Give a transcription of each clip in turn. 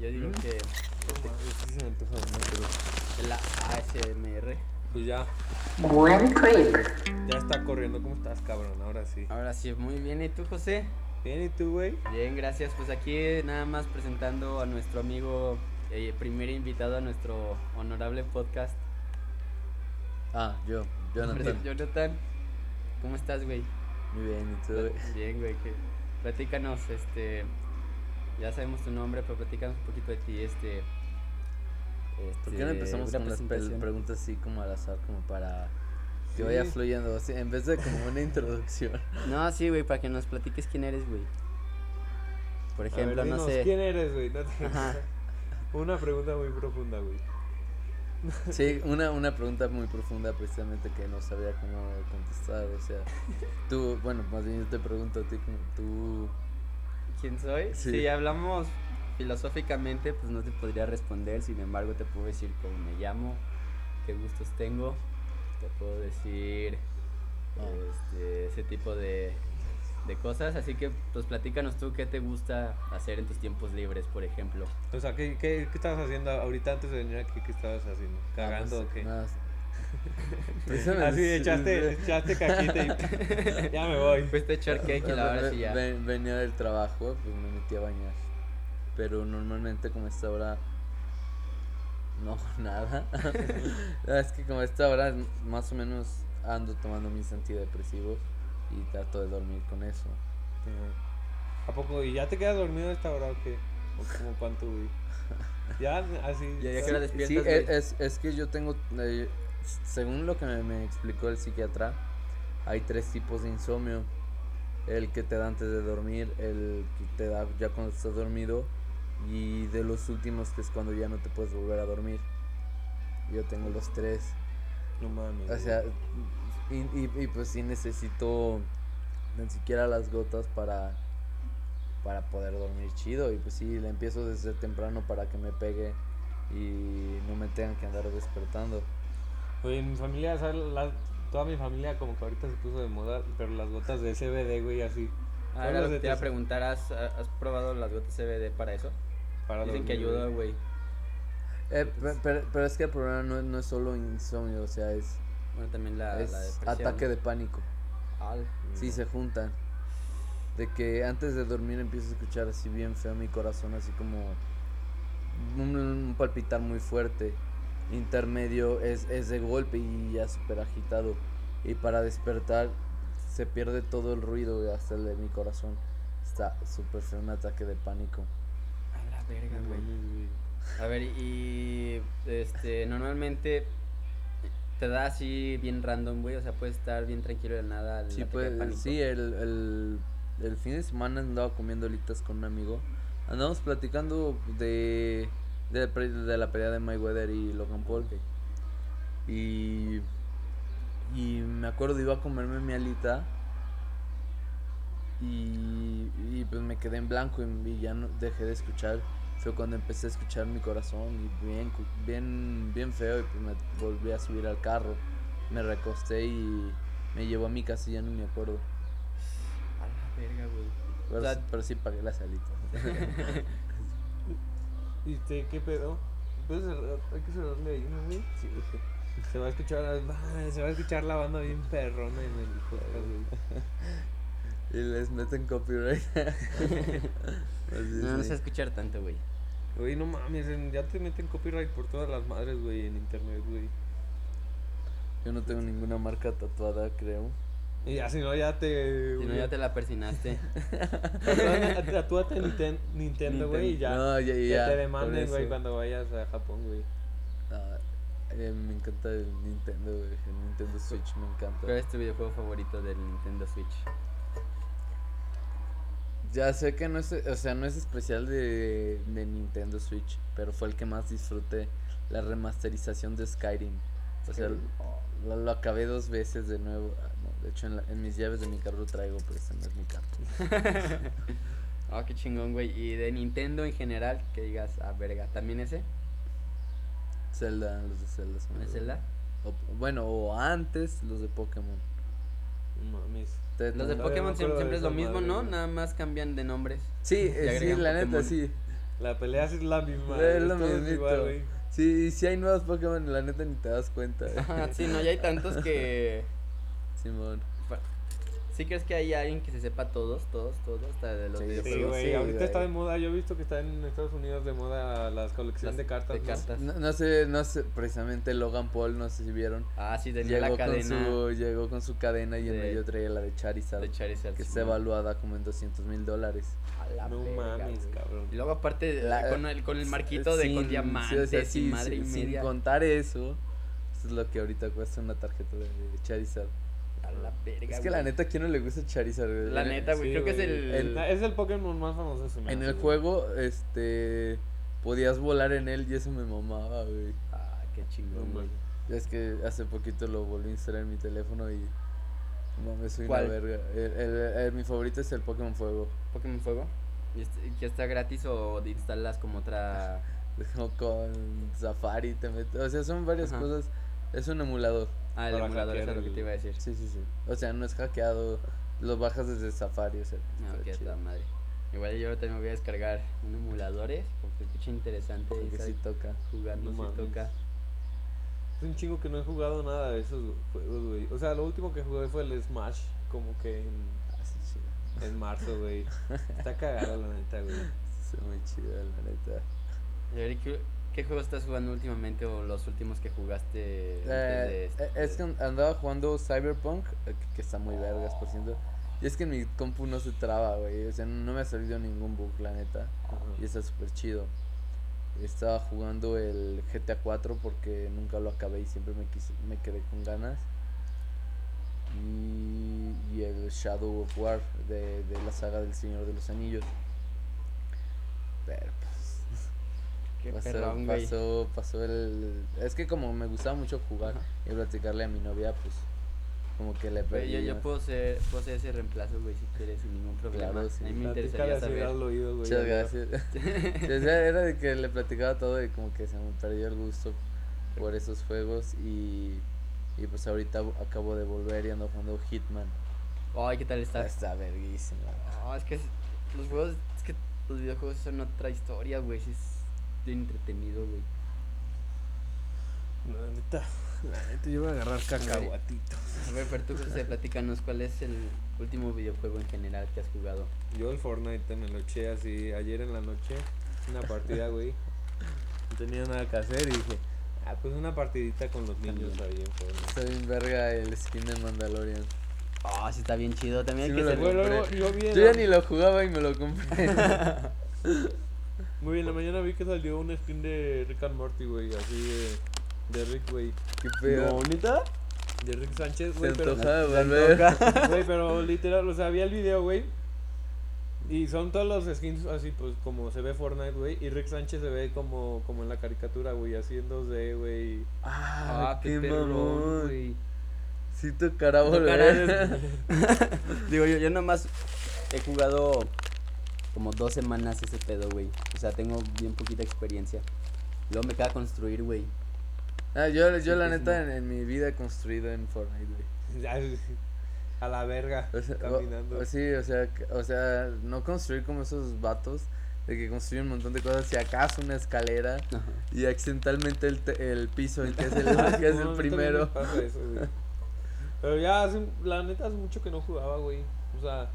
Yo digo Mm. que No mames, sí se me antoja uno, pero la ASMR. pues ya, Buen ya está corriendo. ¿Cómo estás, cabrón? Ahora sí. Ahora sí, muy bien. ¿Y tú, José? Bien, ¿y tú, güey? Bien, gracias. Pues aquí nada más presentando a nuestro amigo, eh, primer invitado a nuestro honorable podcast. Ah, yo, Jonathan. Jonathan, ¿cómo estás, güey? Muy bien, ¿y tú? güey? Bien, güey. que- Platícanos, este. Ya sabemos tu nombre, pero platícanos un poquito de ti, este. ¿Por qué este, no empezamos una con las preguntas así como al azar, como para que Sí. vaya fluyendo, así, en vez de como una introducción? No, sí, güey, para que nos platiques quién eres, güey. Por A ver, ejemplo, no sé. ¿Quién eres, güey? No te- Ajá. Una pregunta muy profunda, güey. Sí, una, una pregunta muy profunda precisamente que no sabía cómo contestar, o sea, tú, bueno, más bien yo te pregunto a ti, como tú, ¿Quién soy? Sí. Si hablamos filosóficamente, pues no te podría responder. Sin embargo, te puedo decir cómo me llamo, qué gustos tengo. Te puedo decir Ah. este, ese tipo de, de cosas. Así que, pues platícanos tú qué te gusta hacer en tus tiempos libres, por ejemplo. O sea, ¿qué, qué, qué estabas haciendo ahorita antes de venir aquí? ¿Qué estabas haciendo? ah, ¿Cagando pues, o qué? Así, echaste, echaste caquita y ya me voy. Fuiste a echar cake y la hora sí ya. ve- Venía del trabajo, pues me metí a bañar. Pero normalmente como a esta hora no nada. es que como a esta hora más o menos ando tomando mis antidepresivos y trato de dormir con eso. ¿A poco? ¿Y ya te quedas dormido a esta hora o qué? ¿O como cuánto, güey? Ya, así. Ya, ya que Sí, despiertas, es, güey? es, es que yo tengo, eh, según lo que me, me explicó el psiquiatra, hay tres tipos de insomnio. El que te da antes de dormir, el que te da ya cuando estás dormido y de los últimos que es cuando ya no te puedes volver a dormir. Yo tengo los tres. No mames. O sea, y, y, y pues sí necesito ni siquiera las gotas para para poder dormir chido y pues sí le empiezo desde temprano para que me pegue y no me tengan que andar despertando. Oye, en mi familia, ¿sabes? La- toda mi familia como que ahorita se puso de moda, pero las gotas de CBD, güey, así. Ah, era lo que te iba a preguntar, ¿has, has probado las gotas CBD para eso? Para Dicen que ayuda, güey. güey. Eh, pe- pero, pero es que el problema no, es- no es solo insomnio, o sea, es, Bueno, también la, es la depresión. ataque de pánico. Al. Sí, se juntan. De que antes de dormir empiezo a escuchar así bien feo mi corazón, así como un, un palpitar muy fuerte. Intermedio es, es de golpe y ya súper agitado. Y para despertar se pierde todo el ruido, hasta el de mi corazón. Está súper feo un ataque de pánico. A la verga, güey. A ver, y este, normalmente te da así bien random, güey. O sea, puedes estar bien tranquilo de nada. el Sí, pues, de sí, el, el, el fin de semana andaba comiendo alitas con un amigo. Andamos platicando de, de, la pre- de la pelea de Mayweather y Logan Paul. Y, y me acuerdo, iba a comerme mi alita. Y, y pues me quedé en blanco y, y ya no dejé de escuchar. Fue cuando empecé a escuchar mi corazón y bien, bien, bien feo. Y pues me volví a subir al carro. Me recosté y me llevó a mi casa y ya no me acuerdo. A la verga, güey. Pero sí pagué las alitas. ¿Y usted qué pedo? ¿Puedes cerrar? Hay que cerrarle ahí, ¿no, güey? Sí, güey. Se va a escuchar, ah, se va a escuchar la banda bien perrona en el podcast, güey. y les meten copyright. Así no, no sé escuchar tanto, güey. Güey, no mames, ya te meten copyright por todas las madres, güey, en internet, güey. Yo no tengo ninguna marca tatuada, creo. Y ya, si no, ya te... Si no, ya te la persinaste. Tatúate- Tatúate Ninten- Nintendo, güey, y ya. No, ya, que ya, te por demanden, güey, cuando vayas a Japón, güey. Ah, eh, me encanta el Nintendo, güey. El Nintendo Switch me encanta. ¿Cuál es tu videojuego favorito del Nintendo Switch? Ya sé que no es, o sea, no es especial de, de Nintendo Switch, pero fue el que más disfruté. La remasterización de Skyrim. O sea, lo, lo acabé dos veces de nuevo. De hecho, en, la- en mis llaves de mi carro traigo, pero ese no es mi carro. Ah, qué chingón, güey. Y de Nintendo en general, que digas, ah, verga. ¿También ese? Zelda, los de Zelda. son ¿De Zelda? o- bueno, o antes los de Pokémon. No mames. Te- Los de Pokémon siempre, es lo mismo, madre, ¿no? güey. Nada más cambian de nombres. Sí, eh, sí, la neta, sí. La pelea es la misma. Es lo mismito. Sí, sí hay nuevos Pokémon, la neta ni te das cuenta. eh. Sí, no, ya hay tantos que. Simón. ¿Sí crees que hay alguien que se sepa todos, todos, todos, hasta de los Sí, Sí, güey. sí, ahorita güey. está de moda. Yo he visto que está en Estados Unidos de moda las colecciones Las de cartas. de ¿no? cartas. No, no sé, no sé, precisamente Logan Paul, no sé si vieron. Ah, sí, tenía Llegó la con, cadena su, llegó con su cadena y en de- medio traía la de Charizard, de Charizard. que sí, está ¿no? evaluada como en 200 mil dólares. A la No verga, mames, güey. cabrón. Y luego aparte La- con, el, con el marquito de con Sin- diamantes sí, o sea, y madre y sin- media. Sin contar eso, eso es lo que ahorita cuesta una tarjeta de Charizard. A la verga, Es que la neta, ¿a quién no le gusta Charizard? güey? La neta, güey, Sí, creo que es el... el- Es el Pokémon más famoso. se me En el güey. juego, este, podías volar en él y eso me mamaba, güey. Ah, qué No chingón, güey. mames. Es que hace poquito lo volví a instalar en mi teléfono y mames, soy ¿Cuál? una verga. El, el- el- mi favorito es el Pokémon Fuego. Pokémon Fuego. ¿Y este- y que está gratis o instalas como otra...? Como con Safari te metes. O sea, son varias Ajá. cosas. Es un emulador. Ah, el Para emulador, eso es lo que te iba a decir. Sí, sí, sí. O sea, no es hackeado. Lo bajas desde Safari, o sea. Ah, está ok, chido. está madre. Igual yo también me voy a descargar un emuladores porque escucha interesante y Porque sabe sí toca. jugar, no No mames. toca. Es un chingo que no he jugado nada de esos juegos, güey. O sea, lo último que jugué fue el Smash, como que en, Ah, sí, chido. en marzo, güey. Está cagado, la neta, güey. Está muy chido, la neta. ¿Qué, juego estás jugando últimamente o los últimos que jugaste antes de Eh, este? eh, es que andaba jugando Cyberpunk, eh, que- está muy vergas, por cierto. Y es que en mi compu no se traba, güey. O sea, no me ha salido ningún bug, la neta. Y está súper chido. Estaba jugando el GTA 4 porque nunca lo acabé y siempre me, quise, me quedé con ganas. Y, y el Shadow of War de, de la saga del Señor de los Anillos. Pero pues. Qué pasó, perrón, güey. pasó, pasó el. Es que como me gustaba mucho jugar Ajá. y platicarle a mi novia, pues. Como que le perdí. yo, yo puedo ser, puedo ser ese reemplazo, güey, si quieres, sin ningún problema. Claro, sí. A mí me interesaría saber. al oído, güey. Muchas gracias. Sí, o sea, era de que le platicaba todo y como que se me perdió el gusto por esos juegos y, y pues ahorita acabo de volver y ando jugando Hitman. Ay, ¿qué tal está? Está verguísima. No, es que los juegos, es que los videojuegos son otra historia, güey, es entretenido, güey. La neta, la neta, yo voy a agarrar cacahuatito. A ver, pero tú, José, platícanos, ¿cuál es el último videojuego en general que has jugado? Yo el Fortnite me lo eché así ayer en la noche, una partida, güey. No tenía nada que hacer y dije, ah, pues una partidita con los niños ahí en Fortnite. Está bien verga el skin de Mandalorian. Ah, sí está bien chido, también Sí hay que lo ser... Bueno, compré. yo Yo ya ni lo jugaba y me lo compré. Muy bien, en la mañana vi que salió un skin de Rick and Morty, güey, así de, de Rick, güey. Qué pedo. ¿neta? De Rick Sánchez, Se güey, pero... antoja volver. Güey, pero literal, o sea, vi el video, güey. Y son todos los skins así, pues como se ve Fortnite, güey. Y Rick Sánchez se ve como, como en la caricatura, güey, así en 2D, güey. Ah, Ah, qué, qué mamón. güey. Sí tocará Tocará volver. Digo, yo, yo nomás he jugado como dos semanas ese pedo, güey. O sea, tengo bien poquita experiencia. Luego me queda construir, güey. Ah, yo, yo la neta en, en mi vida he construido en Fortnite, güey. Ya, A la verga, O sea, caminando. o sí, o sea, o sea, no construir como esos vatos de que construyen un montón de cosas, si acaso una escalera Ajá. y accidentalmente el, te- el piso, el que es el, que es No, el primero. pasa eso, güey. Pero ya, hace, la neta, hace mucho que no jugaba, güey. O sea,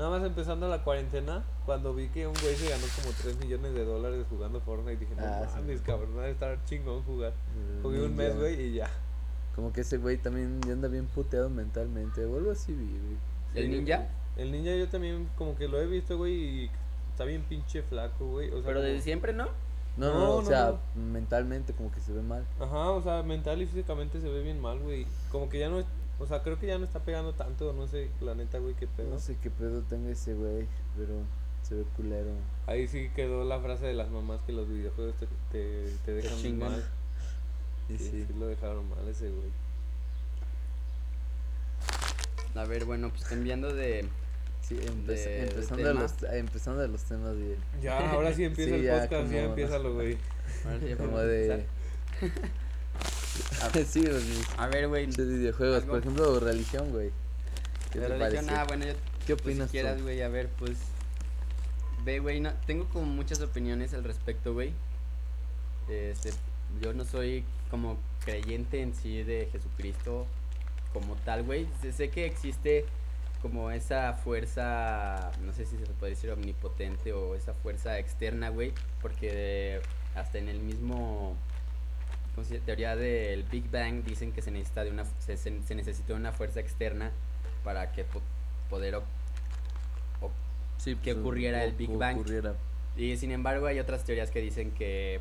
nada más empezando la cuarentena, cuando vi que un güey se ganó como 3 millones de dólares jugando Fortnite, dije, no Ah, sí. mames, cabrón, va a estar chingón jugar. Mm, Jugué un mes, güey, y ya. Como que ese güey también ya anda bien puteado mentalmente, o algo así, vi, güey. ¿El Sí, ninja? El ninja yo también como que lo he visto, güey, y está bien pinche flaco, güey. O sea, Pero como- desde siempre, ¿no? No, no, No, o no, sea, mentalmente como que se ve mal. Ajá, o sea, mental y físicamente se ve bien mal, güey. Como que ya no, o sea, creo que ya no está pegando tanto, no sé, la neta, güey, qué pedo. No sé qué pedo tenga ese güey, pero se ve culero. Ahí sí quedó la frase de las mamás que los videojuegos te, te, te dejan mal. Y Sí, sí. sí lo dejaron mal ese güey. A ver, bueno, pues cambiando de... Sí, empe- de- de empezando, tema. los, empezando de los temas bien. Ya, ahora sí empieza Sí, el ya podcast, ya empieza lo güey. ahora Como de. sí, A ver, güey. pinches videojuegos. algo- Por ejemplo, religión, güey. ¿Qué religión, ah, bueno, yo... ¿Qué Pues, opinas si quieras, güey, a ver, pues... Ve, güey, no- tengo como muchas opiniones al respecto, güey. Este, yo no soy como creyente en sí de Jesucristo como tal, güey. Sé- que existe como esa fuerza, no sé si se puede decir omnipotente o esa fuerza externa, güey, porque hasta en el mismo. Teoría del Big Bang dicen que se necesita de una se, se- necesita una fuerza externa para que po- poder op- op- Sí, que pues, ocurriera el o- Big o Bang. ocurriera. Y sin embargo hay otras teorías que dicen que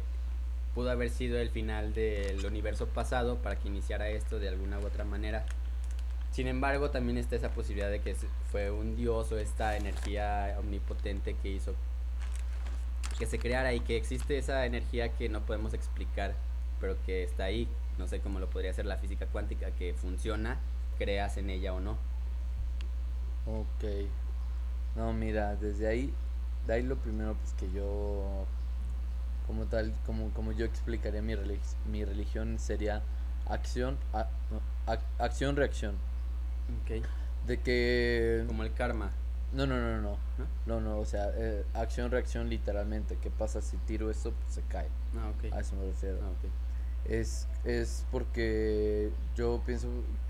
pudo haber sido el final del universo pasado para que iniciara esto de alguna u otra manera. Sin embargo, también está esa posibilidad de que fue un dios o esta energía omnipotente que hizo que se creara y que existe esa energía que no podemos explicar, pero que está ahí. No sé cómo lo podría hacer la física cuántica, que funciona, creas en ella o no. Ok. No, mira, desde ahí, de ahí lo primero pues que yo, como tal, como, como yo explicaría mi, relig- mi religión sería acción, a- no, ac- acción, reacción. Ok. De que... Como el karma. No, no, no, no. ¿No? No, no, o sea, eh, acción, reacción literalmente. ¿Qué pasa si tiro esto? Pues se cae. Ah, ok. A eso me refiero. Ah, ok. Es, es porque yo pienso,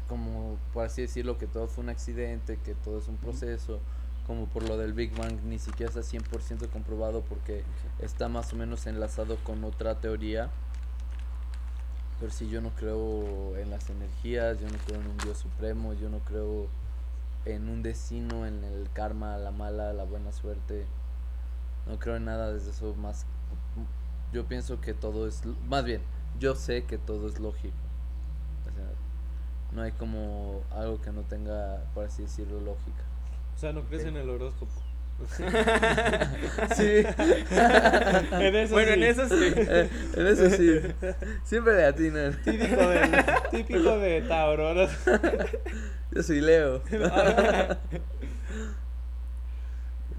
como por así decirlo, que todo fue un accidente, que todo es un proceso, como por lo del Big Bang, ni siquiera está 100% comprobado porque está más o menos enlazado con otra teoría. Pero sí, yo no creo en las energías, yo no creo en un Dios supremo, yo no creo en un destino, en el karma, la mala, la buena suerte. No creo en nada desde eso más. Yo pienso que todo es. Más bien, yo sé que todo es lógico. O sea, no hay como algo que no tenga, por así decirlo, lógica. O sea, no crees en el horóscopo. Sí. en eso Bueno, en eso sí. Eh, en eso sí. Siempre le atinan. Típico, del, típico de Tauro. ¿no? Yo soy Leo.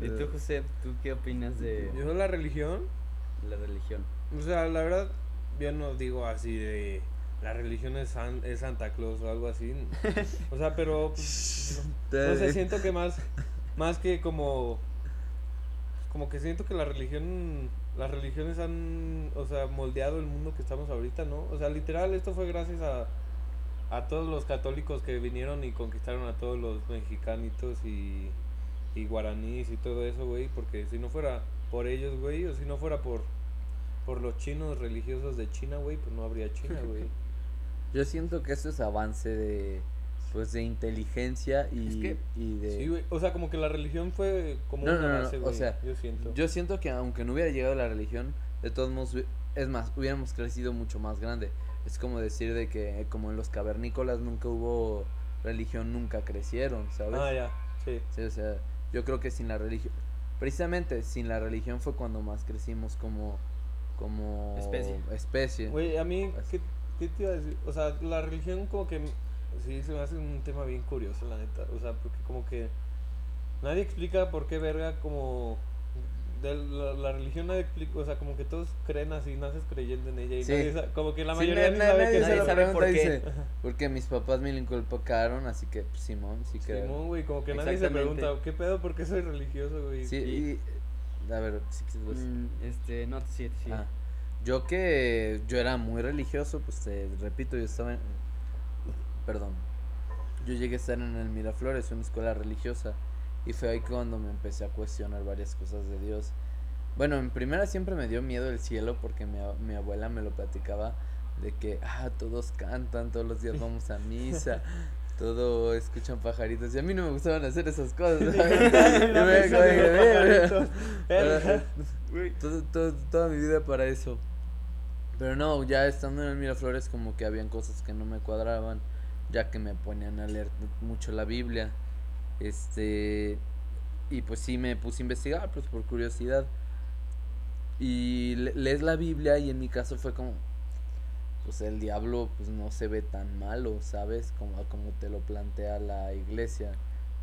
¿Y tú, José, tú qué opinas de Yo la religión, la religión? o sea, la verdad, yo no digo así de la religión es, San- es Santa Claus o algo así. O sea, pero pues, no, no sé, siento que más, más que como, como que siento que la religión, las religiones han, o sea, moldeado el mundo que estamos ahorita, ¿no? O sea, literal, esto fue gracias a, a todos los católicos que vinieron y conquistaron a todos los mexicanitos y, y guaraníes y todo eso, güey, porque si no fuera por ellos, güey, o si no fuera por, por los chinos religiosos de China, güey, pues no habría China, güey. Yo siento que esto es avance de pues de inteligencia y, Es que- y de Sí, güey, o sea, como que la religión fue como No, una no, no, o sea, yo siento. Yo siento que aunque no hubiera llegado la religión, de todos modos, es más, hubiéramos crecido mucho más grande. Es como decir de que como en los cavernícolas nunca hubo religión, nunca crecieron, ¿sabes? Ah, ya, sí. Sí, o sea, yo creo que sin la religión, precisamente sin la religión fue cuando más crecimos como como Especie. especie. Güey, a mí. ¿qué, ¿qué te iba a decir? O sea, la religión como que, sí, se me hace un tema bien curioso, la neta. O sea, porque como que nadie explica por qué verga como... De la, la religión nadie explica, o sea, como que todos creen así, naces creyendo en ella y Sí. nadie sa- como que la mayoría sabe nadie eso. sabe por qué. dice, porque mis papás me lo inculcaron, así que pues, Simón, sí creo. Simón, güey, como que nadie se pregunta, ¿qué pedo? ¿Por qué soy religioso, güey? Sí, Y- y, a ver, sí, pues, Mm, este, no, sí, sí. Ah, yo que yo era muy religioso, pues te repito, yo estaba en... Perdón. Yo llegué a estar en el Miraflores, una escuela religiosa, y fue ahí cuando me empecé a cuestionar varias cosas de Dios. Bueno, en primera siempre me dio miedo el cielo porque mi, mi abuela me lo platicaba de que, ah, todos cantan, todos los días vamos a misa, todo escuchan pajaritos, y a mí no me gustaban hacer esas cosas. toda mi vida para eso. Pero no, ya estando en el Miraflores como que habían cosas que no me cuadraban, ya que me ponían a leer mucho la Biblia. Este y pues sí me puse a investigar pues por curiosidad. Y le- lees la Biblia y en mi caso fue como pues el diablo pues no se ve tan malo, ¿sabes? Como como te lo plantea la iglesia.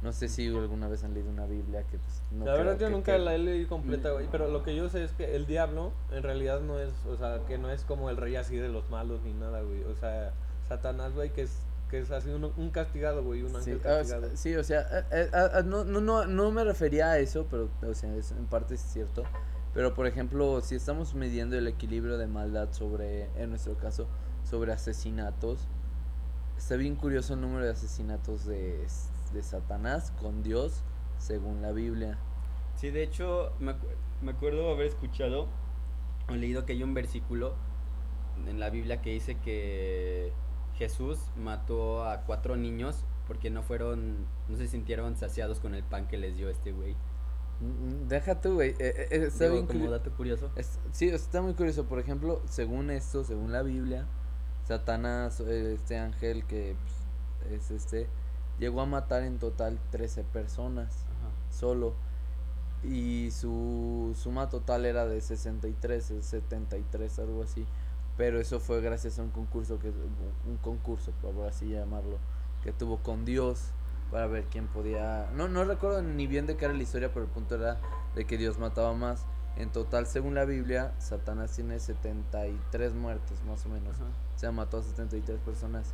No sé si alguna vez han leído una Biblia que pues no la verdad yo nunca que- la he leído completa, güey, pero lo que yo sé es que el diablo en realidad no es, o sea, que no es como el rey así de los malos ni nada, güey. O sea, Satanás, güey, que es que es así un, un castigado, güey, un Sí, ángel ah, castigado. sí, o sea, eh, eh, ah, ah, no, no, no, no me refería a eso, pero o sea, es- en parte es cierto. Pero por ejemplo, si estamos midiendo el equilibrio de maldad sobre, en nuestro caso, sobre asesinatos, está bien curioso el número de asesinatos de, de Satanás con Dios según la Biblia. Sí, de hecho, me, me acuerdo haber escuchado o leído que hay un versículo en la Biblia que dice que Jesús mató a cuatro niños porque no fueron, no se sintieron saciados con el pan que les dio este güey. Mm, Deja tú, güey. eh, eh, eh, está Digo, bien como dato curioso. Es- sí, está muy curioso. Por ejemplo, según esto, según la Biblia, Satanás, este ángel que pues, es este, llegó a matar en total 13 personas Ajá. solo. Y su suma total era de 63, eh, 73, algo así. Pero eso fue gracias a un concurso, que un concurso, por así llamarlo, que tuvo con Dios para ver quién podía... No, no recuerdo ni bien de qué era la historia, pero el punto era de que Dios mataba más. En total, según la Biblia, Satanás tiene 73 muertes, más o menos. O sea, mató a 73 personas.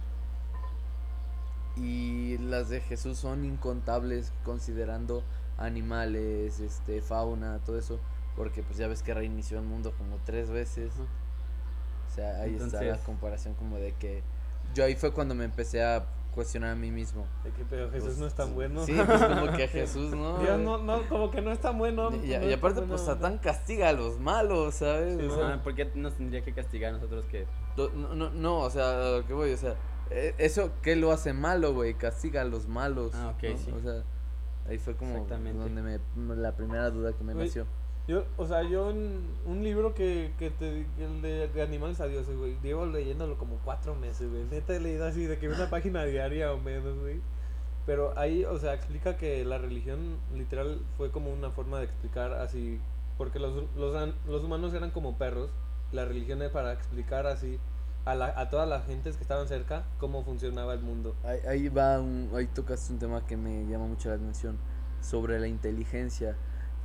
Y las de Jesús son incontables considerando animales, este, fauna, todo eso. Porque pues ya ves que reinició el mundo como tres veces. O sea, ahí está la comparación como de que... Yo ahí fue cuando me empecé a cuestionar a mí mismo. De que, pero Jesús Pues, no es tan bueno. Sí, pues como que Jesús, ¿no? Dios no, no, como que no es tan bueno. Y, no aparte, bueno. pues Satán castiga a los malos, ¿sabes? Sí, ¿No? Ajá, ¿Por qué nos tendría que castigar a nosotros que Do- No, no, no, o sea, a lo que voy, o sea, eh, eso que lo hace malo, güey, castiga a los malos. Ah, ok, ¿no? sí. O sea, ahí fue como donde me, la primera duda que me nació. Yo, o sea, yo en un libro que, que te el de, de animales a dioses, güey, llevo leyéndolo como cuatro meses, güey. Neta he leído así de que una página diaria o menos, güey. Pero ahí, o sea, explica que la religión literal fue como una forma de explicar así, porque los, los, los humanos eran como perros, la religión es para explicar así a, la, a todas las gentes que estaban cerca cómo funcionaba el mundo. Ahí, ahí va, un, ahí tocaste un tema que me llama mucho la atención sobre la inteligencia.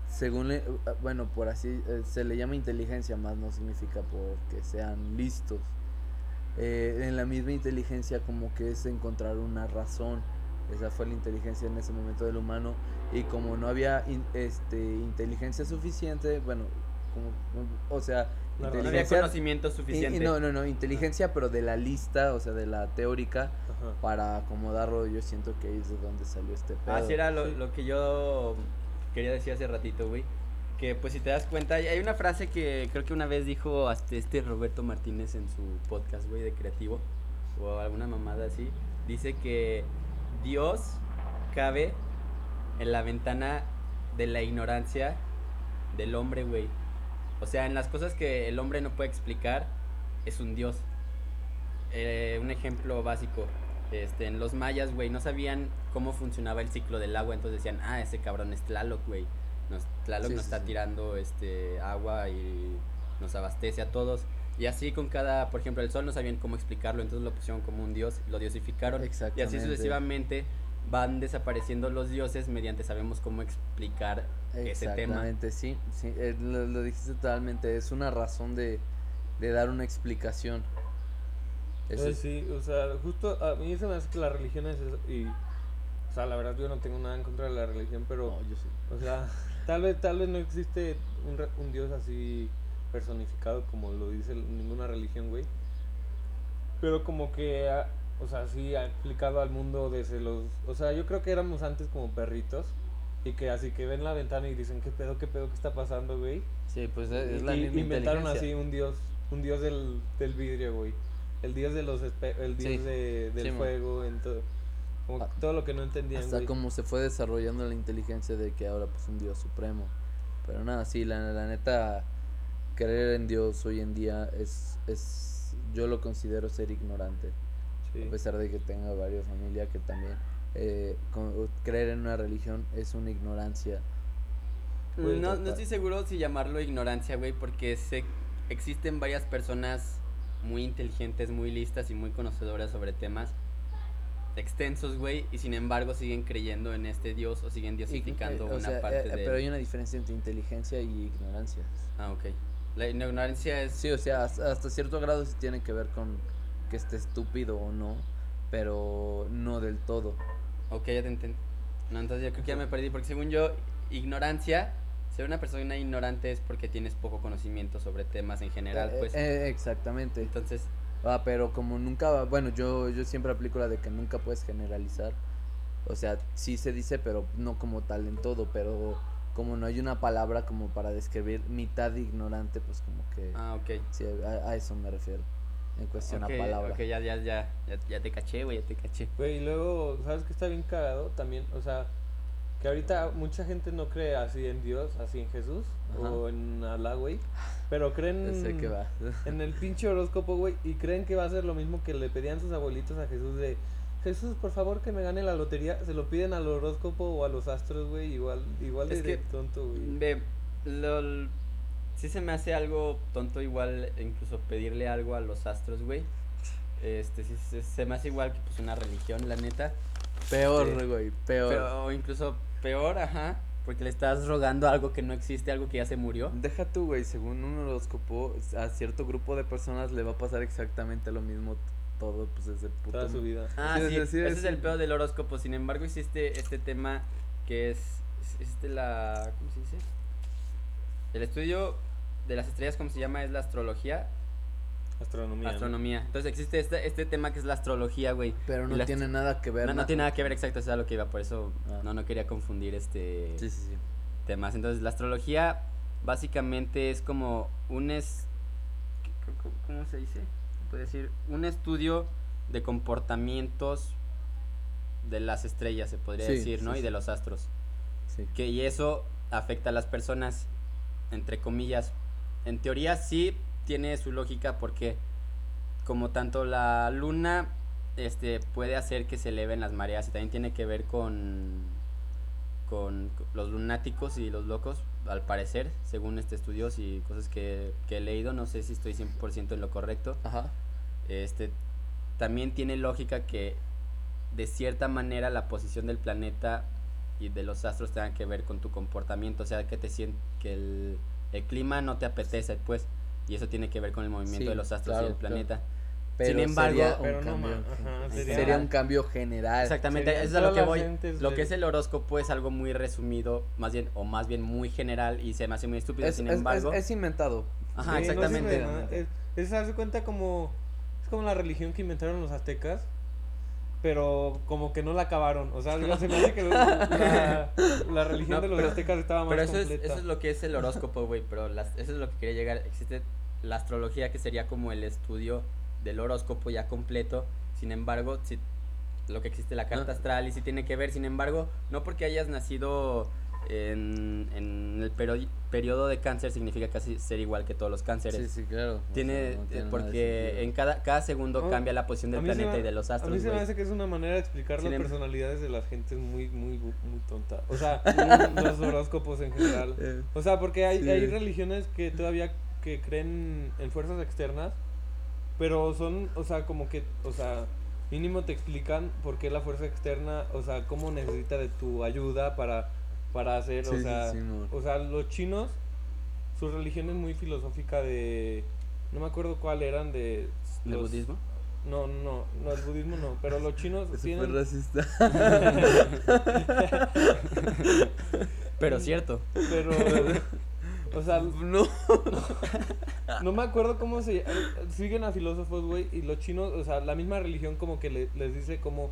Según, le- eh, bueno, por así, eh, se le llama inteligencia, más no significa porque sean listos. Eh, en la misma inteligencia como que es encontrar una razón. Esa fue la inteligencia en ese momento del humano. Y como no había in- este, inteligencia suficiente, bueno, como, o sea, No, no no había inteligencia... conocimiento y- y suficiente? no, no, no, inteligencia, pero de la lista, o sea, de la teórica, Ajá. para acomodarlo, yo siento que ahí es de donde salió este pedo. Así era lo, Sí. lo que yo quería decir hace ratito, güey. Que pues si te das cuenta, hay- una frase que creo que una vez dijo este Roberto Martínez en su podcast, güey, de creativo. O alguna mamada así. Dice que Dios cabe en la ventana de la ignorancia del hombre, güey. O sea, en las cosas que el hombre no puede explicar, es un Dios. Eh, un ejemplo básico. Este, en los mayas, güey, no sabían cómo funcionaba el ciclo del agua, entonces decían, ah, ese cabrón es Tlaloc, güey. Nos, Tlaloc Sí, nos sí, está sí. tirando este, agua y nos abastece a todos. Y así con cada, por ejemplo, el sol no sabían cómo explicarlo, entonces lo pusieron como un dios, lo diosificaron. Y así sucesivamente van desapareciendo los dioses mediante sabemos cómo explicar ese tema. Exactamente, sí, sí, eh, lo, lo dijiste totalmente, es una razón de, de dar una explicación. Sí, o sea, justo a mí se me hace que la religión es eso. Y, o sea, la verdad yo no tengo nada en contra de la religión, pero, no, yo sí. o sea, tal vez, tal vez no existe un, un Dios así personificado como lo dice ninguna religión, güey. Pero como que, ha- o sea, sí ha explicado al mundo desde los... O sea, yo creo que éramos antes como perritos. Y que así que ven la ventana y dicen, ¿qué pedo, qué pedo, qué está pasando, güey? Sí, pues es, es la Y- misma inventaron así un dios, un dios del, del vidrio, güey. El dios de los el dios Sí. de, del Sí, fuego, en todo. Como Ah, todo lo que no entendían, Hasta güey. como se fue desarrollando la inteligencia de que ahora pues un Dios supremo. Pero nada, sí, la, la neta, creer en Dios hoy en día es, es, yo lo considero ser ignorante. Sí. A pesar de que tenga varias familias que también eh, con- creer en una religión es una ignorancia. Pues, No, no estoy seguro si llamarlo ignorancia, güey, porque sé existen varias personas muy inteligentes, muy listas y muy conocedoras sobre temas extensos, güey, y sin embargo siguen creyendo en este dios o siguen diosificando Eh, o una sea, parte eh, de... Pero hay una diferencia entre inteligencia y ignorancia. Ah, ok. La ignorancia es... Sí, o sea, hasta, cierto grado sí tiene que ver con que esté estúpido o no. pero no del todo. Ok, ya te entiendo. No, entonces yo creo que ya me perdí, porque según yo, ignorancia, ser una persona ignorante es porque tienes poco conocimiento sobre temas en general, Eh, pues. eh, exactamente. Entonces, Ah, pero como nunca, bueno, yo, yo siempre aplico la de que nunca puedes generalizar. O sea, sí se dice, pero no como tal en todo, pero como no hay una palabra como para describir mitad de ignorante, pues como que ah, ok. sí, a, a eso me refiero. En cuestión Ok, a palabra. ok, ya, ya, ya, ya, ya te caché, güey, ya te caché. Güey, y luego, ¿sabes qué está bien cagado también? O sea, que ahorita mucha gente no cree así en Dios, así en Jesús Ajá. o en Alá, güey. Pero creen sé que va. en el pinche horóscopo, güey, y creen que va a ser lo mismo que le pedían sus abuelitos a Jesús de Jesús, por favor, que me gane la lotería. Se lo piden al horóscopo o a los astros, güey, igual igual de, Es que, de tonto, güey. Ve, lo, sí se me hace algo tonto igual incluso pedirle algo a los astros, güey. Este, sí, se, se me hace igual que pues una religión, la neta. Peor, Este, güey, peor. Pero, o incluso peor, ajá, porque le estás rogando algo que no existe, algo que ya se murió. Deja tú, güey, según un horóscopo, a cierto grupo de personas le va a pasar exactamente lo mismo todo, pues ese puto. Toda su vida. Ah, Sí, sí, sí, sí, ese es- es el peor del horóscopo. Sin embargo, existe este tema que es, es este la, ¿cómo se dice? El estudio de las estrellas, ¿cómo se llama? Es la astrología, Astronomía. ¿no? astronomía. Entonces existe este, este tema que es la astrología, güey. Pero no tiene nada que ver. No, no tiene nada que ver exacto, eso es a lo que iba, por eso Ah. no, no quería confundir este Sí, sí, sí. temas. Entonces, la astrología básicamente es como un es ¿cómo- cómo- ¿cómo se dice? Puede decir un estudio de comportamientos de las estrellas, se podría Sí, decir, ¿no? sí, Y de los astros. sí. Que y eso afecta a las personas entre comillas. En teoría sí tiene su lógica porque como tanto la luna este puede hacer que se eleven las mareas y también tiene que ver con con los lunáticos y los locos al parecer según este estudios y cosas que, que he leído no sé si estoy 100% en lo correcto Ajá. este también tiene lógica que de cierta manera la posición del planeta y de los astros tengan que ver con tu comportamiento, o sea, que te que el, el clima no te apetece, pues, y eso tiene que ver con el movimiento Sí, de los astros claro, y el claro. planeta. Pero Sin embargo- sería un Pero no, cambio. ajá, sería, sería- un cambio general. Exactamente, eso es a lo que voy. Lo de- que es el horóscopo es algo muy resumido, más bien, o más bien muy general, y se me hace muy estúpido, Es, sin es- es- embargo. es inventado. Ajá, Sí, no exactamente. nada. Es, es darse cuenta como. Es como la religión que inventaron los aztecas. Pero como que no la acabaron. O sea, se me hace que la, la religión No, de los pero- aztecas estaba más Pero eso es, completa. eso es lo que es el horóscopo, güey. Pero las- eso es lo que quería llegar. Existe la astrología que sería como el estudio del horóscopo ya completo. Sin embargo, si, lo que existe la carta Ah. astral y si tiene que ver. Sin embargo, no porque hayas nacido en, en el pero- periodo de cáncer significa casi ser igual que todos los cánceres. Sí, sí, claro. o Tiene, sea, no tiene nada de porque en cada, cada segundo cambia la posición del A planeta me- y de los A astros, mí se me hace que es una manera de explicar Sin las em- personalidades de la gente muy, muy, muy tonta. O sea, los horóscopos en general. Eh, O sea, porque hay, Sí. hay religiones que todavía que creen en fuerzas externas, pero son, o sea, como que, o sea, mínimo te explican por qué la fuerza externa, o sea, cómo necesita de tu ayuda para, para hacer, Sí, o sea, sí, o sea, los chinos, su religión es muy filosófica de, no me acuerdo cuál eran de... ¿El los- budismo? No, no, no, el budismo no, pero los chinos Eso fue tienen... racista. Pero cierto. Pero, o sea, no. No me acuerdo cómo se siguen a filósofos, güey, y los chinos, o sea, la misma religión como que le- les dice cómo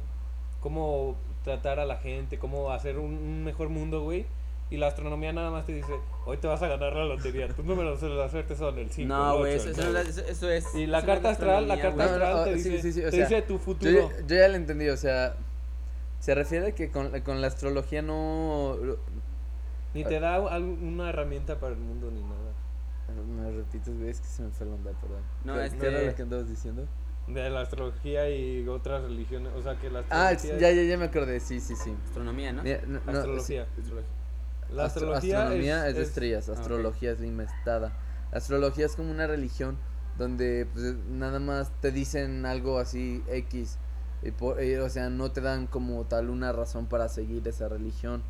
cómo tratar a la gente, cómo hacer un, un mejor mundo, güey. Y la astronomía nada más te dice, hoy te vas a ganar la lotería. Tus números de la suerte son el 5, No, güey, eso, 8, eso, no es- eso- eso es. Y la carta astral, la carta güey. No, no, astral te sí, dice, sí, sí, o te sea, dice tu Yo, futuro. ya- yo ya lo entendí, o sea, se refiere que con, con la astrología no... Ni te da una herramienta para el mundo ni nada. Me repites, güey, es que se me fue la onda, perdón. No, ¿Qué, este- qué era lo que andabas diciendo? De la astrología y otras religiones, o sea que la Ah, astrología ya, ya, ya me acordé, sí, sí, sí. Astronomía, ¿no? Mira, no- no, astrología. Astrología. La Astro- astrología astronomía es, de es- estrellas, ah, astrología es la inventada. Astrología es como una religión donde pues, nada más te dicen algo así X, y por- y, o sea, no te dan como tal una razón para seguir esa religión.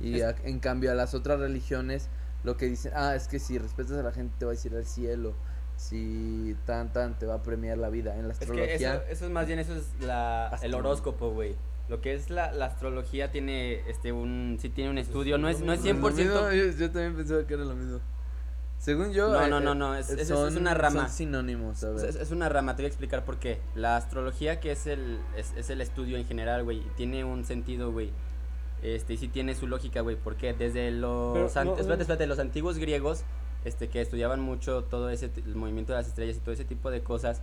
Y Es- a- en cambio a las otras religiones lo que dicen, ah, es que si respetas a la gente te va a ir al cielo. si tan tan te va a premiar la vida. En la Es que astrología, eso, eso es más bien, eso es la, el horóscopo, güey. Lo que es la, la astrología tiene, este, un, sí tiene un estudio, no es, no es Lo 100%. mismo, yo, yo también pensaba que era lo mismo. Según yo, No, eh, no, no, eh, no, es- es- una rama. Son sinónimos, a ver. Es, es una rama, te voy a explicar por qué. La astrología, que es el, es, es el estudio en general, güey, tiene un sentido, güey. Este, y sí tiene su lógica, güey, porque desde los... Pero, no, espérate, espérate, los antiguos griegos, este, que estudiaban mucho todo ese, el movimiento de las estrellas y todo ese tipo de cosas,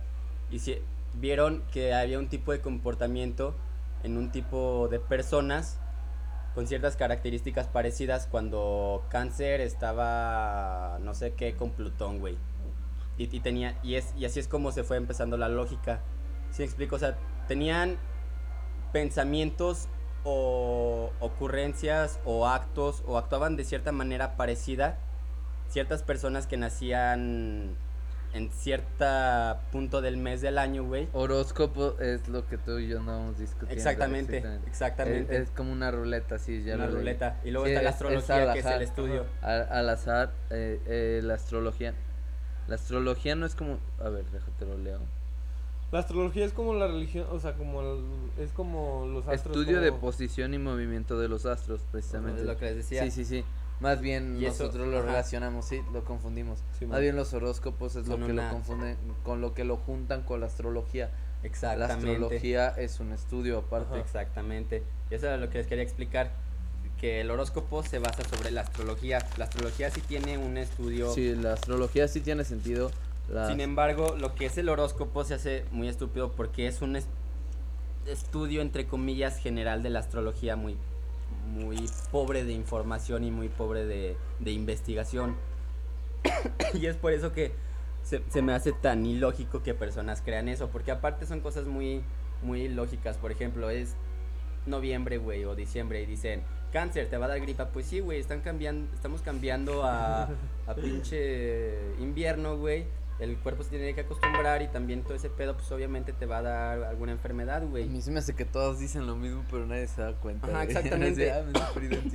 y si- vieron que había un tipo de comportamiento en un tipo de personas con ciertas características parecidas cuando Cáncer estaba, no sé qué, con Plutón, güey. Y, y tenía, y, es, y así es como se fue empezando la lógica. ¿Sí me explico? O sea, tenían pensamientos o ocurrencias o actos o actuaban de cierta manera parecida ciertas personas que nacían en cierta punto del mes del año, güey. Horóscopo es lo que tú y yo andábamos discutiendo. Exactamente, exactamente. Es, es como una ruleta, sí, ya una lo ruleta. Y luego Sí, está la es- astrología, que es el estudio. Al, al azar, eh, eh, la astrología. La astrología no es como. A ver, déjate lo leo. La astrología es como la religión, o sea, como el- es como los astros. Estudio de posición y movimiento de los astros, precisamente. Es lo que les decía. Sí, sí, sí. Más bien Y eso- nosotros lo ajá. relacionamos, sí, lo confundimos. Sí, Más bien los horóscopos es lo que una- lo confunden, con lo que lo juntan con la astrología. La Exactamente. astrología es un estudio aparte. Ajá. Exactamente. Y eso era lo que les quería explicar. Que el horóscopo se basa sobre la astrología. La astrología sí tiene un estudio. Sí, la astrología sí tiene sentido. Sin embargo, lo que es el horóscopo se hace muy estúpido porque es un es- estudio, entre comillas, general de la astrología muy, muy pobre de información y muy pobre de, de investigación. y es por eso que se, se me hace tan ilógico que personas crean eso, porque aparte son cosas muy, muy lógicas. Por ejemplo, es noviembre, güey, o diciembre y dicen, cáncer, te va a dar gripa. Pues sí, güey, están cambiando, estamos cambiando a, a pinche invierno, güey. El cuerpo se tiene que acostumbrar y también todo ese pedo, pues obviamente te va a dar alguna enfermedad, A güey. mí se me hace que todos dicen lo mismo, pero nadie se da cuenta. Ajá, güey. exactamente. Ah.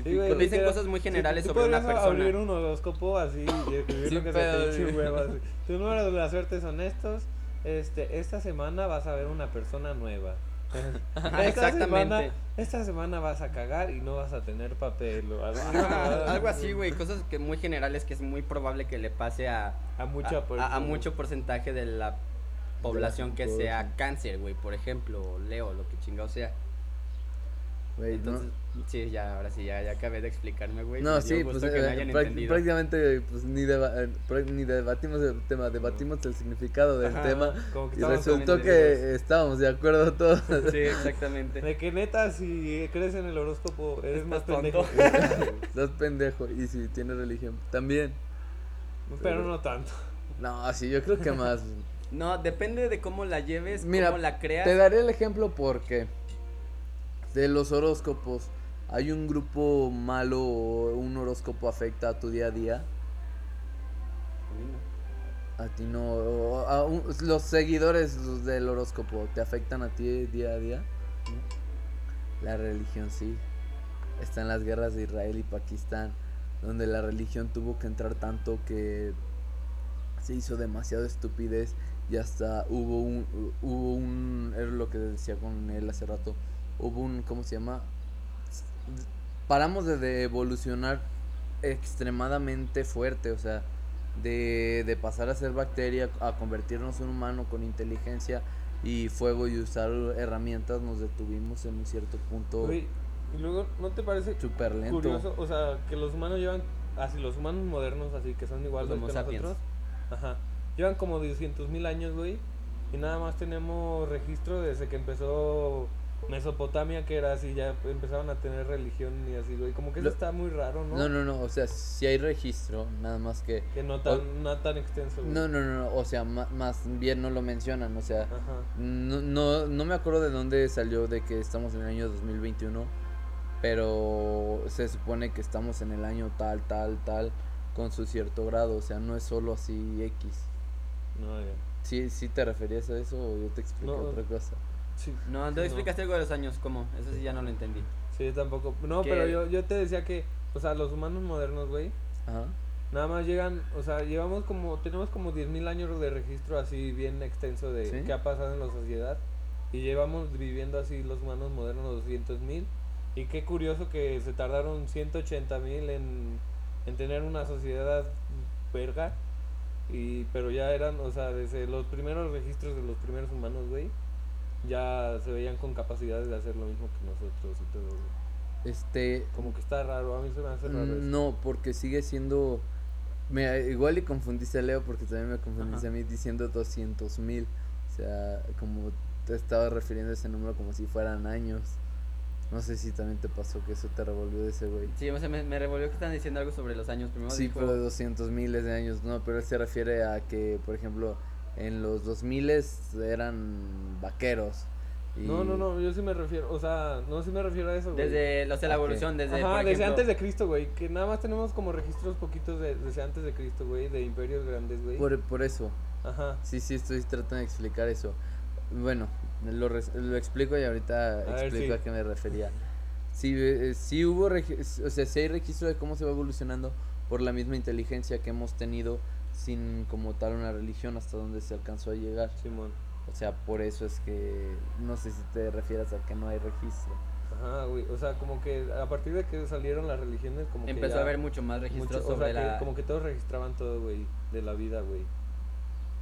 Sí, güey, Dicen cosas muy sí, generales tú sobre una persona. abrir un horóscopo así y escribir Sin lo que pedo, se te güey. huevo, así. Tus números de la suerte son estos. Este, esta semana vas a ver una persona nueva. Esta exactamente. Semana, esta semana vas a cagar y no vas a tener papel o algo, algo así, güey, cosas que muy generales que es muy probable que le pase a, A mucha a, a- mucho porcentaje de la población que sea cáncer, güey, por ejemplo, Leo, lo que chingado sea. No- Entonces, sí, ya, ahora sí, ya, ya acabé de explicarme, güey. No, sí, pues eh, prácticamente pues, ni, deba- eh, ni debatimos el tema, debatimos el significado del Ajá, tema como que y resultó que estábamos de acuerdo todos. Sí, exactamente. De que neta, si crees en el horóscopo, eres más pendejo. Estás pendejo y si tienes religión también. Pero no tanto. No, sí, yo creo que más. No, depende de cómo la lleves, Mira, cómo la creas. Te daré el ejemplo porque de los horóscopos hay un grupo malo o un horóscopo afecta a tu día a día. A ti no. a un- los seguidores del horóscopo te afectan a ti día a día. La religión sí. Están las guerras de Israel y Pakistán, donde la religión tuvo que entrar tanto que se hizo demasiado estupidez y hasta hubo un hubo un era lo que decía con él hace rato hubo un cómo se llama paramos de, evolucionar extremadamente fuerte o sea de, de pasar a ser bacteria a convertirnos en humano con inteligencia y fuego y usar herramientas nos detuvimos en un cierto punto y luego, ¿no te parece súper lento curioso? O sea, que los humanos llevan, así los humanos modernos, así que son igual Los que sapiens. nosotros. Ajá. Llevan como 200 mil años, güey. Y nada más tenemos registro desde que empezó Mesopotamia, que era así, ya empezaron a tener religión y así, güey. Como que eso Lo- está muy raro, ¿no? no no no o sea si hay registro nada más que Que no tan, no tan extenso, güey. no no no no, o sea ma- más bien no lo mencionan o sea Ajá. No, no, no me acuerdo de dónde salió de que estamos en el año 2021, pero se supone que estamos en el año tal, tal, tal, con su cierto grado, o sea, no es solo así X. No, ya. ¿Sí, sí te referías a eso o yo te explico No. otra cosa? Sí. No, no explicaste algo de los años, ¿cómo? Eso sí ya no lo entendí. Sí, tampoco. No, Que- pero yo, yo te decía que, o sea, los humanos modernos, güey, Ajá. Nada más llegan, o sea, llevamos como, tenemos como 10.000 años de registro así bien extenso de Sí. qué ha pasado en la sociedad. Y llevamos viviendo así los humanos modernos 200.000. Y qué curioso que se tardaron 180.000 en, en tener una sociedad verga. Y, pero ya eran, o sea, desde los primeros registros de los primeros humanos, güey, ya se veían con capacidades de hacer lo mismo que nosotros y todo, güey. Este, Como que está raro, a mí se me hace raro eso. no, porque sigue siendo... Mira, igual y confundiste a Leo porque también me confundiste Ajá. a mí diciendo 200 mil. O sea, como te estaba refiriendo a ese número como si fueran años. No sé si también te pasó que eso te revolvió de ese güey. Sí, o sea, me, me revolvió que están diciendo algo sobre los años. Primero Sí, dijo- pero de 200 miles de años, no, pero él se refiere a que, por ejemplo, en los 2000 eran vaqueros. y- No, no, no, yo sí me refiero, o sea, no, sí me refiero a eso, güey. Desde, o sea, la evolución, desde, Ajá, por desde ejemplo, antes de Cristo, güey, que nada más tenemos como registros poquitos de, desde antes de Cristo, güey, de imperios grandes, güey. Por, por eso, Ajá. sí, sí, estoy tratando de explicar eso. Bueno, lo, res- lo explico y ahorita A ver, explico sí. a qué me refería. Sí, eh, sí hubo, o sea, sí hay registro de cómo se va evolucionando por la misma inteligencia que hemos tenido sin como tal una religión hasta donde se alcanzó a llegar. Simón. O sea, por eso es que no sé si te refieres a que no hay registro. Ajá, güey, o sea, como que a partir de que salieron las religiones, como que empezó a haber mucho más mucho- registros o sea, sobre que la... como que todos registraban todo, güey, de la vida, güey.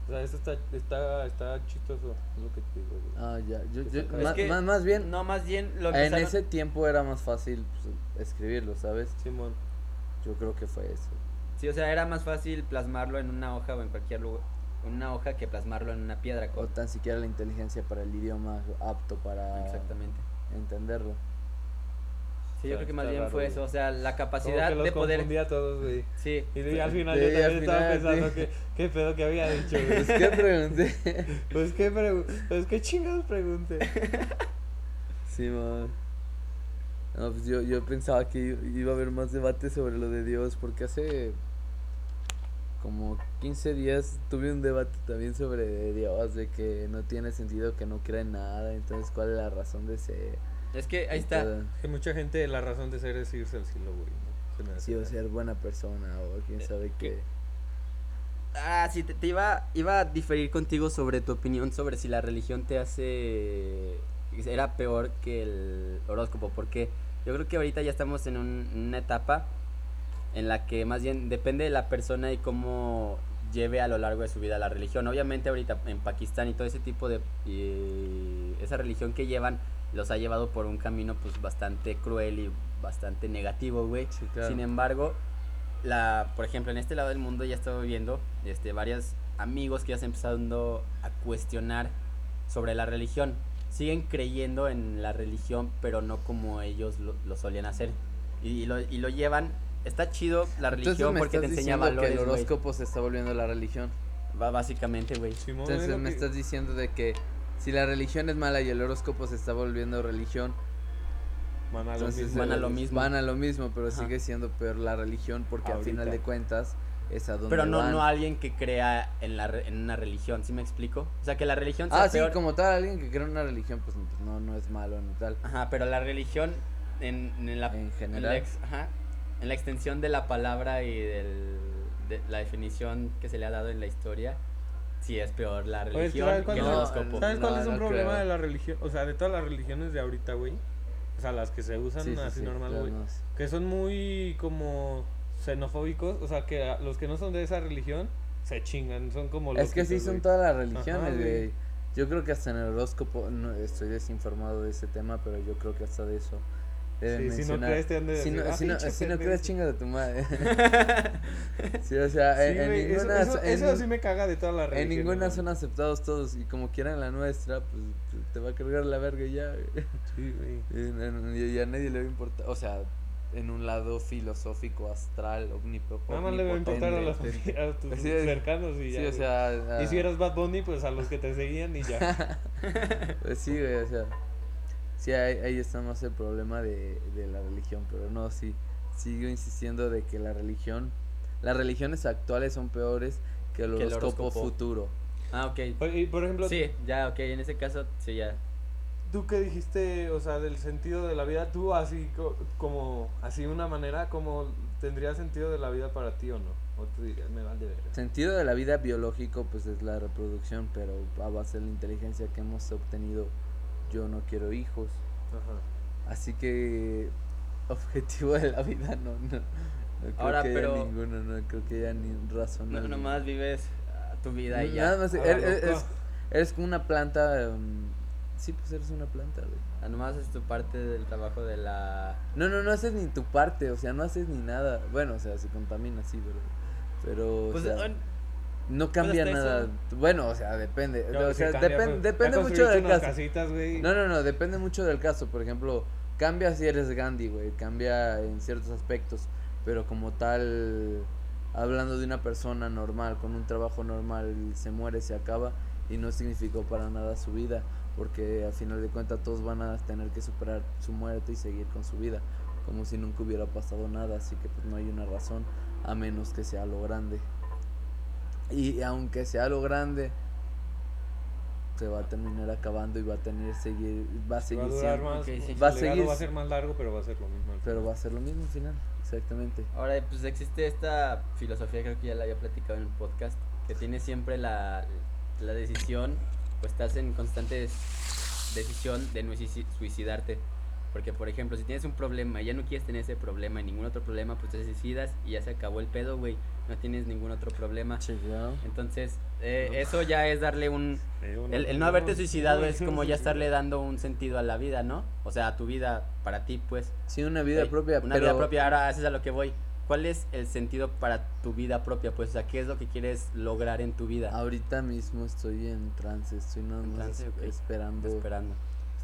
O sea, eso está, está, está chistoso, es lo que te digo, güey. Ah, ya. Yo, que- más, más bien, No, más bien lo en empezaron... ese tiempo era más fácil pues, escribirlo, ¿sabes? Simón. Yo creo que fue eso. Sí, o sea, era más fácil plasmarlo en una hoja o en cualquier lugar, en una hoja que plasmarlo en una piedra. O tan siquiera la inteligencia para el idioma apto para Exactamente. entenderlo. Sí, yo creo que más bien raro, fue eso, o sea, la Como capacidad que los de poder... a todos, güey. Sí, Y al final Sí, yo también estaba pensando sí. que qué pedo que había dicho, güey. Pues, ¿qué pregunté? Pues qué pregu- pues qué chingados pregunté. sí, man. No, pues yo, yo pensaba que iba a haber más debate sobre lo de Dios, porque hace como 15 días tuve un debate también sobre Dios, de que no tiene sentido que no crea en nada, entonces cuál es la razón de ser. es que ahí está. todo. Que mucha gente la razón de ser es irse al cielo, güey. ¿no? Se me hace Sí, o ser buena persona, o quién sabe qué. Ah, sí, te, te iba, iba a diferir contigo sobre tu opinión sobre si la religión te hace... Era peor que el horóscopo, porque yo creo que ahorita ya estamos en un- en una etapa en la que más bien depende de la persona y cómo lleve a lo largo de su vida la religión. Obviamente ahorita en Pakistán y todo ese tipo de... esa religión que llevan los ha llevado por un camino pues bastante cruel y bastante negativo, güey. Sí, claro. Sin embargo, la, por ejemplo, en este lado del mundo ya estaba viendo este, varios amigos que ya se empezando a cuestionar sobre la religión. Siguen creyendo en la religión, pero no como ellos lo, lo solían hacer. Y, y lo, y lo llevan. Está chido la religión porque te enseña valores. que el horóscopo se está volviendo la religión. Va básicamente, güey. Entonces me que- estás diciendo de que si la religión es mala y el horóscopo se está volviendo religión, Van a lo entonces mismo. Van a lo mismo. Van a lo mismo, pero Ajá. sigue siendo peor la religión porque al final de cuentas es a donde Pero no, van. no alguien que crea en, la, re- en una religión, ¿sí me explico? O sea, que la religión sea Ah, sí, como tal, alguien que cree en una religión, pues no, no es malo ni tal. Ajá, pero la religión en, en la, En la general. ex- ajá, en la extensión de la palabra y del, de la definición que se le ha dado en la historia, sí es peor la Oye, religión ¿sabes cuál que el es- horóscopo. ¿Sabes cuál No, es un no problema creo. de la religión? O sea, de todas las religiones de ahorita, güey. O sea, las que se usan Sí, sí, así sí, normal, güey. Que son muy como xenofóbicos. O sea, que los que no son de esa religión se chingan. Son como Es que sí son güey. todas las religiones, güey. Yo creo que hasta en el horóscopo, no estoy desinformado de ese tema, pero yo creo que hasta de eso deben Sí, si no crees, te han de si no, "Ah, si no, si no pendejo". crees, chinga de tu madre. sí, o sea, Sí, en, en güey, eso- ninguna, eso, en eso sí me caga de todas las en religiones. ninguna güey. son aceptados todos y como quieran la nuestra, pues te va a cargar la verga y ya. Sí, güey. Y, en- y a nadie le va a importar, o sea, en un lado filosófico, astral, omnipo- Nada más le va a importar a, los, omnipotente. a tus es. cercanos y ya. Sí, o sea, Y si ah, eras Bad Bunny, pues a los que te seguían y ya. Pues sí, güey, o sea. Sí, ahí, ahí está más el problema de, de la religión, pero no, sí. Sigo insistiendo de que la religión. Las religiones actuales son peores que el Que el horóscopo futuro. Ah, ok. Y por ejemplo, Sí, ya, ok, en ese caso, sí, ya. tú que dijiste, o sea, del sentido de la vida, tú así co- como, así una manera, como ¿tendría sentido de la vida para ti o no? ¿O tú dirías, me vale ver? Sentido de la vida biológico, pues es la reproducción, pero a base de la inteligencia que hemos obtenido, yo no quiero hijos. Ajá. Así que, objetivo de la vida, no, no. no creo Ahora, que haya pero- ninguno, no creo que haya ni No, razonable. nomás vives ah, tu vida y ya. Nada más, A er- er- eres como una planta. em, sí, pues eres una planta, güey. Ah, Nomás es tu parte del trabajo de la... No, no, no haces ni tu parte, o sea, no haces ni nada. Bueno, o sea, se contamina, sí, pero. Pero, o Pues, sea, ah, no cambia nada. eso- Bueno, o sea, depende. O sea, cambia, pues. depende Ya mucho del caso. casitas. No, no, no, depende mucho del caso. Por ejemplo, cambia si eres Gandhi, güey. Cambia en ciertos aspectos. Pero como tal, hablando de una persona normal, con un trabajo normal, se muere, se acaba. Y no significó para nada su vida. Porque al final de cuentas todos van a tener que superar su muerte y seguir con su vida. Como si nunca hubiera pasado nada. Así que pues no hay una razón. A menos que sea lo grande. Y aunque sea lo grande, se va a terminar acabando y va a tener seguir, va a Va a seguir durar siendo, más. Sí. Va a seguir- va a ser más largo, pero va a ser lo mismo. al pero final. va a ser lo mismo al final, exactamente. Ahora, pues existe esta filosofía, creo que ya la había platicado en el podcast, que tienes siempre la, la decisión, o estás en constante decisión de no suici- suicidarte. Porque, por ejemplo, si tienes un problema y ya no quieres tener ese problema y ningún otro problema, pues te suicidas y ya se acabó el pedo, güey. No tienes ningún otro problema. Entonces, eh, No. eso ya es darle un... El, el no haberte suicidado es como ya estarle dando un sentido a la vida, ¿no? O sea, a tu vida, para ti, pues. Sí, una vida propia, Una pero vida propia, ahora eso es a lo que voy. ¿Cuál es el sentido para tu vida propia? Pues, o sea, ¿qué es lo que quieres lograr en tu vida? ahorita mismo estoy en trance, estoy nada más trance, esperando, Esperando.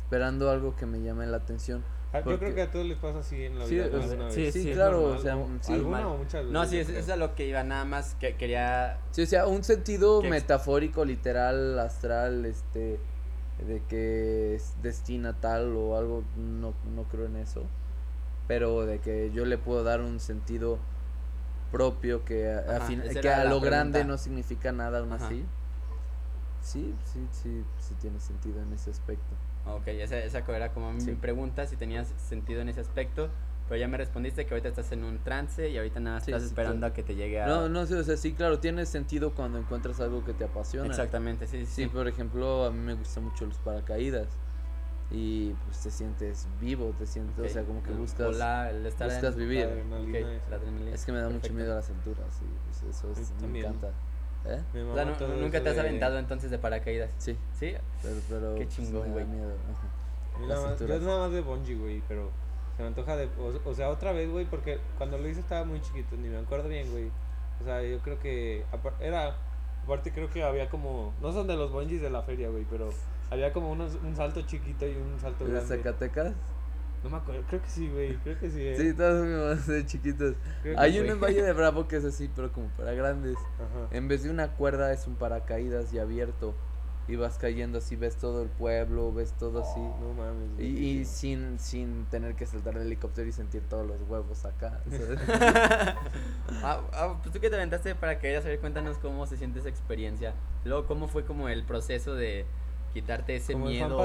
Esperando algo que me llame la atención. Ah, Yo porque- creo que a todos les pasa así en la Sí, vida. o una sí, vez. sí, Es claro, normal, o sea, ¿no? sí. Alguna Mal. o muchas veces. No, sí, es, es a lo que iba, nada más que quería... Sí, o sea, un sentido Que metafórico, literal, astral, este, de que es destina tal o algo, no, no creo en eso. Pero de que yo le puedo dar un sentido propio que a, a Ajá, fin- esa que a lo grande pregunta. no significa nada aún Ajá. así. Sí, sí, sí, sí tiene sentido en ese aspecto. Ok, esa, esa era como mi Sí. pregunta, si tenías sentido en ese aspecto. Pero ya me respondiste que ahorita estás en un trance y ahorita nada Sí, estás sí, esperando a que te llegue a... No, no sé, o sea, sí, claro, tiene sentido cuando encuentras algo que te apasiona. Exactamente, sí, sí. Sí, por ejemplo, a mí me gustan mucho los paracaídas. Y pues te sientes vivo, te sientes, o sea, como que buscas... volar, el estar buscas en- vivir. La adrenalina la. Es que me da mucho miedo a las alturas, sí, pues eso es, me encanta. ¿Eh? O sea, nunca te has de- aventado entonces de paracaídas. Sí, ¿Sí? pero, pero Qué pues, chingón, güey. yo alturas. nada más de bungee, güey, pero se me antoja de... O, o sea, otra vez, güey, porque cuando lo hice estaba muy chiquito, ni me acuerdo bien, güey. O sea, yo creo que... apar- Era... Aparte creo que había como... No son de los bungees de la feria, güey, pero... Había como unos, un salto chiquito y un salto ¿De grande. Zacatecas? No me acuerdo, creo que sí, güey, creo que sí. eh. Sí, todos fuimos de chiquitos. Creo que Hay uno en Valle de Bravo que es así, pero como para grandes. Ajá. En vez de una cuerda es un paracaídas y abierto. Y vas cayendo así, ves todo el pueblo, ves todo así. No mames. Y, güey, y sí. sin, sin tener que saltar del helicóptero y sentir todos los huevos acá. Ah, ah, pues tú que te aventaste de paracaídas, a ver, cuéntanos cómo se siente esa experiencia. Luego, cómo fue como el proceso de quitarte ese Como miedo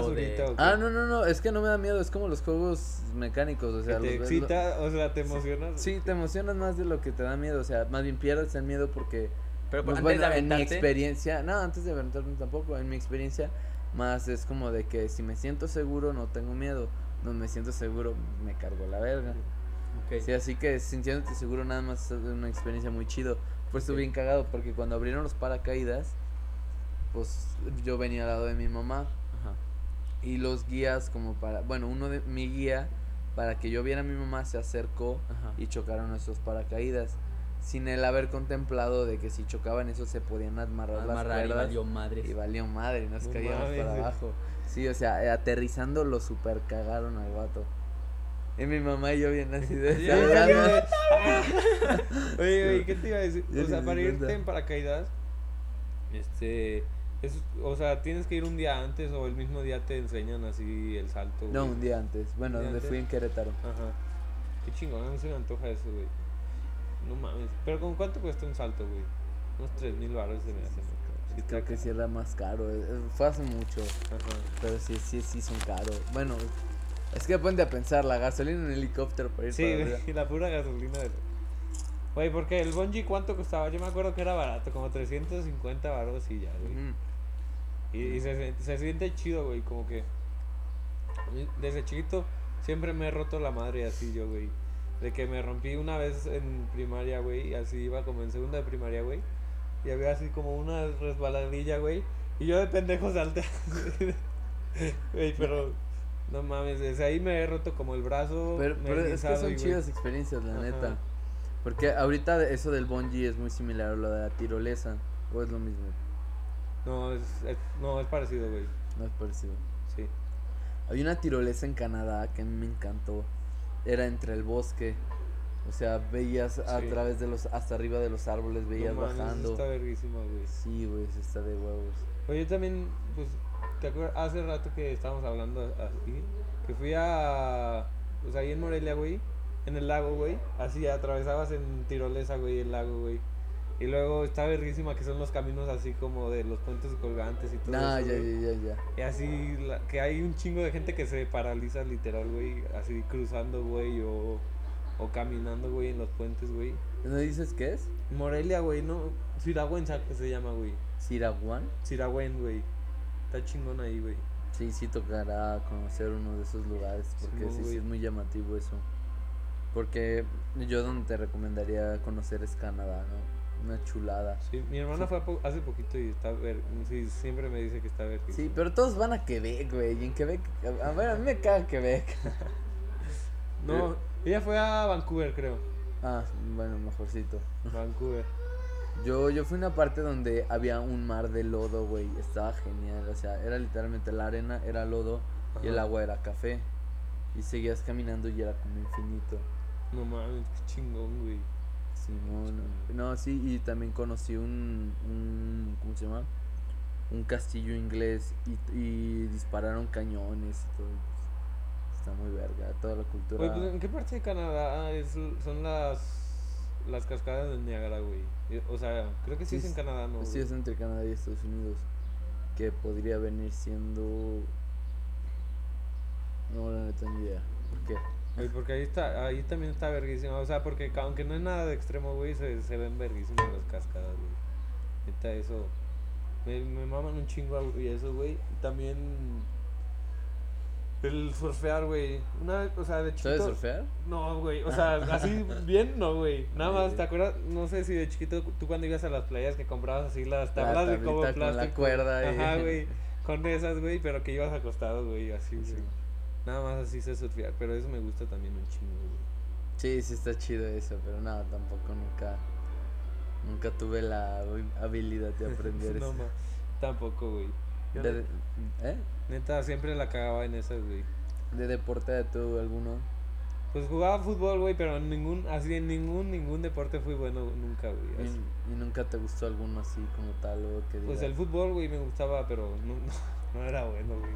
ah, no, no, no, es que no me da miedo, es como los juegos mecánicos, o sea, que te los- excita, o sea, te emocionas. Sí, te emocionas más de lo que te da miedo, o sea, más bien pierdes el miedo porque Pero por- Pues antes bueno, de en mi aventarte, experiencia, no, antes de aventarme tampoco, en mi experiencia, más es como de que si me siento seguro no tengo miedo, no me siento seguro me cargo la verga. ok. Sí, así que sintiéndote seguro nada más es una experiencia muy chido. Pues estuve Ok. bien cagado porque cuando abrieron los paracaídas, pues yo venía al lado de mi mamá Ajá. y los guías como para, bueno, uno de mi guía para que yo viera a mi mamá se acercó Ajá. y chocaron nuestros paracaídas. Sin el haber contemplado de que si chocaban eso se podían amarrar, Amarrar las y cuerdas valió madre. y valió madre, nos No caíamos para abajo. Sí, o sea, aterrizando lo super cagaron al vato. Y mi mamá y yo bien así de. Oye, oye, ¿qué te iba a decir? O sea, para irte en paracaídas, este, es, o sea, tienes que ir un día antes o el mismo día te enseñan así el salto. No, un día antes. Bueno, ¿Un día donde fui en Querétaro. Ajá. Qué chingón, a mí se me antoja eso, güey. No mames. Pero ¿con cuánto cuesta un salto, güey? Unos 3 mil baros se me hacen. Sí, Creo que sí era más caro. eh, eh, Fue hace mucho. Ajá. Pero sí, sí, sí son caros. Bueno, es que ponte a pensar, la gasolina en helicóptero para ir Sí, para güey, arriba. la pura gasolina. de- Güey, porque el bungee, ¿cuánto costaba? Yo me acuerdo que era barato, como 350 baros y ya, güey. Y, y se, se siente chido, güey, como que... Desde chiquito siempre me he roto la madre así yo, güey. De que me rompí una vez en primaria, güey, y así iba como en segunda de primaria, güey. Y había así como una resbaladilla, güey. Y yo de pendejo salté. Güey, pero... No mames, desde ahí me he roto como el brazo. Pero, me he pero es que son y, chidas experiencias, la Ajá. neta. Porque ahorita eso del bungee es muy similar a lo de la tirolesa. O es lo mismo, No, es, es- no, es parecido, güey. no es parecido. Sí. Había una tirolesa en Canadá que a mí me encantó. Era entre el bosque. O sea, veías a Sí. través de los, hasta arriba de los árboles, veías no bajando. Está verguísima, güey. Sí, güey, eso está de huevos. Oye, yo también, pues, ¿te acuerdas? Hace rato que estábamos hablando así, que fui a, pues ahí en Morelia, güey, en el lago, güey, así atravesabas en tirolesa, güey, el lago, güey. Y luego está verguísima que son los caminos así como de los puentes colgantes y todo Nah, eso, ya, ya, ya, ya. Y así, la- que hay un chingo de gente que se paraliza literal, güey, así cruzando, güey, o, o caminando, güey, en los puentes, güey. ¿No dices qué es? Morelia, güey, no, Siragüen que se llama, güey. ¿Siraguán? Siragüen, güey. Está chingón ahí, güey. Sí, sí tocará conocer uno de esos lugares. Porque sí, sí güey. es muy llamativo eso. Porque yo donde te recomendaría conocer es Canadá, ¿no? Una chulada. Sí, mi hermana fue a po- hace poquito y está ver, sí, siempre me dice que está ver. Sí, pero todos van a Quebec, güey. Y en Quebec, a ver, a mí me caga Quebec. No, ella fue a Vancouver, creo. Ah, bueno, mejorcito. Vancouver. Yo, yo fui a una parte donde había un mar de lodo, güey. Estaba genial. O sea, era literalmente la arena, era lodo y el agua era café. Y seguías caminando y era como infinito. No mames, qué chingón, güey. Simón. No, sí, y también conocí un, un ¿cómo se llama? Un castillo inglés y, y dispararon cañones y todo. Está muy verga, toda la cultura. Güey, pues, ¿en qué parte de Canadá es, son las las cascadas del Niágara, güey? Eh, O sea, creo que sí, es en Canadá, ¿no? Sí, güey? es entre Canadá y Estados Unidos. Que podría venir siendo. No, la neta, ni idea. ¿Por qué? Güey, porque ahí está, ahí también está verguísima. O sea, porque aunque no es nada de extremo, güey, se, se ven verguísimas las cascadas, güey. Neta, eso. Me, me maman un chingo y eso, güey. Y también. El surfear, güey. Una, o sea, de chiquito. ¿Sabes surfear? No, güey. O sea, así bien, no, güey. Nada más, sí. ¿te acuerdas? No sé si de chiquito tú cuando ibas a las playas que comprabas así las tablas de como tablita con la plástico. cuerda y- Ajá, güey. Con esas, güey, pero que ibas acostado, güey, así, Sí. Nada más así sé surfear, pero eso me gusta también un chingo, güey. Sí, sí está chido eso, pero no, tampoco nunca. Nunca tuve la habi- habilidad de aprender no, eso. ma, tampoco, güey. De, ¿Eh? Neta, siempre la cagaba en esas, güey. ¿De deporte de tú alguno? Pues jugaba fútbol, güey, pero en ningún, así en ningún, ningún deporte fui bueno nunca, güey. ¿Y, y nunca te gustó alguno así como tal o que Pues digas? el fútbol, güey, me gustaba, pero no, no, no era bueno, güey.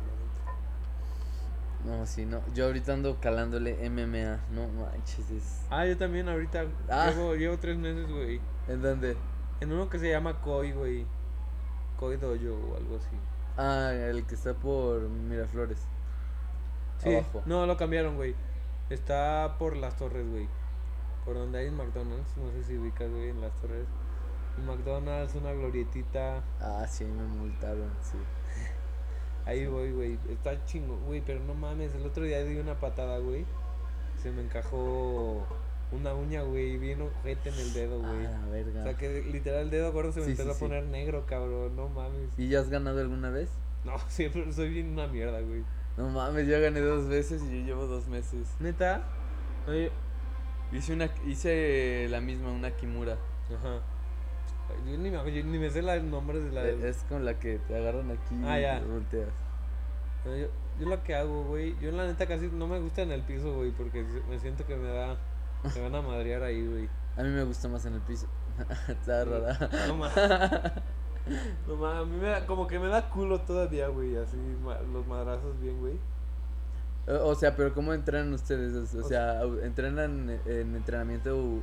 No, sí, no. Yo ahorita ando calándole MMA. No manches, es... Ah, yo también ahorita Ah. llevo, llevo tres meses, güey. ¿En dónde? En uno que se llama Koi, güey. Koi Dojo o algo así. Ah, el que está por Miraflores. Sí, Abajo. no, lo cambiaron, güey. Está por las torres, güey. Por donde hay un McDonald's. No sé si ubicas, güey, en las torres. Un McDonald's, una glorietita. Ah, sí, me multaron, sí. Ahí voy, güey. Está chingo, güey. Pero no mames, el otro día di una patada, güey. Se me encajó una uña, güey. Bien ojete en el dedo, Ah, güey. la verga. O sea que literal el dedo gordo se me Sí, empezó sí, a sí. poner negro, cabrón. No mames. ¿Y ya has ganado alguna vez? No, siempre soy bien una mierda, güey. No mames, yo gané dos veces y yo llevo dos meses. Neta. Oye, Hice una, hice la misma, una Kimura. ajá. Yo ni me, yo ni me sé los nombres de la. Es con la que te agarran aquí Ah, y ya. te volteas. No, Yo, yo lo que hago, güey. Yo la neta casi no me gusta en el piso, güey. Porque me siento que me da. Me van a madrear ahí, güey. A mí me gusta más en el piso. Está rara. No mames. No mames, a mí me da, como que me da culo todavía, güey. Así, ma- los madrazos bien, güey. O o sea, pero ¿cómo entrenan ustedes? O O sea, ¿entrenan en entrenamiento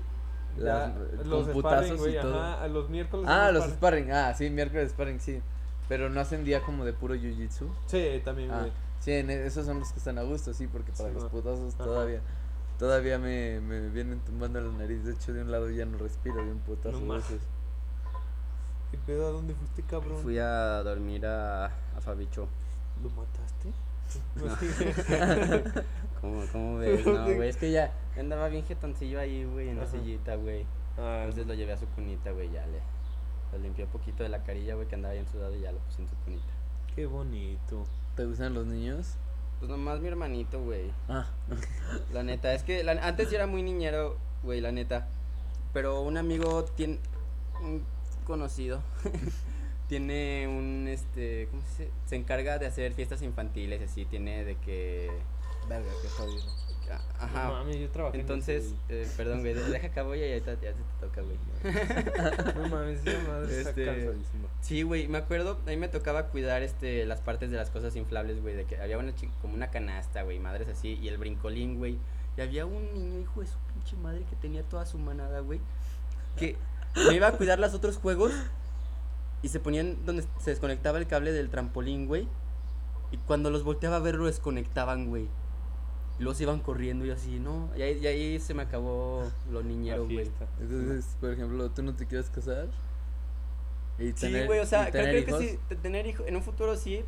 Ya, las- los sparring, putazos güey, y todo? ajá. Los miércoles. Ah, los sparring. sparring. Ah, sí, miércoles sparring, sí. Pero no hacen día como de puro jiu-jitsu. Sí, también, Ah, sí, en e- esos son los que están a gusto, sí, porque para Sí, los no. putazos Ajá. todavía Todavía me, me vienen tumbando la nariz. De hecho, de un lado ya no respiro de un putazo. No veces. ¿Qué pedo? ¿A dónde fuiste, cabrón? Fui a dormir a, a Fabicho. ¿Lo mataste? ¿Cómo, cómo ves? No, güey, es que ya andaba bien jetoncillo ahí, güey, en la Ajá. sillita, güey. Ah, Entonces lo llevé a su cunita, güey, ya le, le limpió un poquito de la carilla, güey, que andaba bien sudado y ya lo puse en su cunita. qué bonito. ¿Te gustan los niños? Pues nomás mi hermanito, güey. Ah, La neta, es que la- antes sí era muy niñero, güey, la neta. Pero un amigo tiene. Un conocido. tiene un. Este. ¿Cómo se dice? Se encarga de hacer fiestas infantiles, así. Tiene de que. Verga, qué jodido. a- Ajá. No mames, yo trabajé en Entonces, eso, eh, perdón, güey, de- deja acabo y ahorita ya se te toca, güey. No mames, esa madre está Este, cansadísima. Sí, güey, me acuerdo, a mí me tocaba cuidar este las partes de las cosas inflables, güey, de que había una chi- como una canasta, güey, madres así, y el brincolín, güey. Y había un niño, hijo de su pinche madre, que tenía toda su manada, güey, que me iba a cuidar los otros juegos y se ponían donde se desconectaba el cable del trampolín, güey. Y cuando los volteaba a ver, lo desconectaban, güey. Y luego se iban corriendo y así, ¿no? Y ahí, y ahí se me acabó lo niñero, güey. Entonces, por ejemplo, ¿tú no te quieres casar? Y Sí, tener- güey, o sea, creo, que sí, te- tener hijos, en un futuro sí,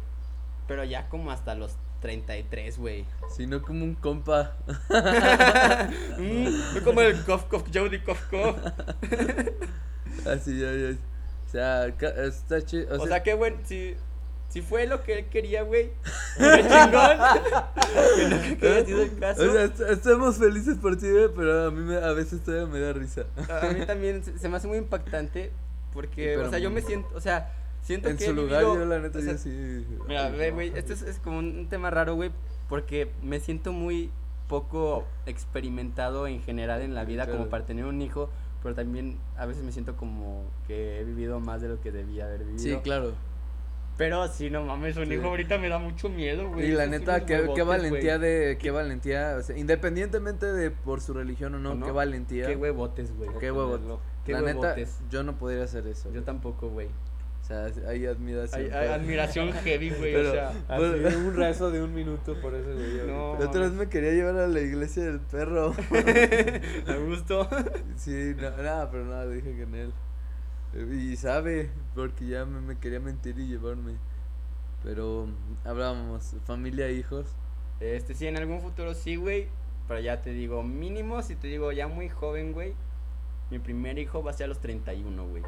pero ya como hasta los 33, güey. Si no como un compa. mm, como el cof, cof, Jody, cof, cof. Así, ya, ya. O sea, ca- está chido. O sea, qué bueno, si, si fue lo que él quería, güey. Qué chingón. que que haya sido el caso. O sea, est- estamos felices por ti, güey, pero a mí me- a veces todavía me da risa. a mí también se, se me hace muy impactante porque, o sea, yo me siento, o sea, siento En que su he lugar, vivido- yo la neta, o sea, yo sí. Mira, ve, no. güey, esto es, es como un tema raro, güey, porque me siento muy poco experimentado en general en la vida como para tener un hijo, pero también a veces me siento como que he vivido más de lo que debía haber vivido. Sí, claro. Pero sí, no mames, un Sí. hijo ahorita me da mucho miedo, güey. Y la neta, hijos qué, qué huevotes, valentía güey. de, qué valentía, o sea, independientemente de por su religión o no, qué valentía. Qué huevotes, güey. Qué huevos. Tenerlo. Qué la neta, huevotes. yo no podría hacer eso. Yo güey. tampoco, güey. O sea, hay admiración. Hay, por- hay admiración heavy, güey, Pero- o sea. Así, un rezo de un minuto por ese güey. No. La otra vez me quería llevar a la iglesia del perro. A gusto. Sí, no, no, pero no, le dije que en él. Y sabe, porque ya me, me quería mentir y llevarme. Pero hablábamos, familia, hijos. Este, sí, en algún futuro sí, güey. Pero ya te digo, mínimo, si te digo ya muy joven, güey. Mi primer hijo va a ser a los 31, güey.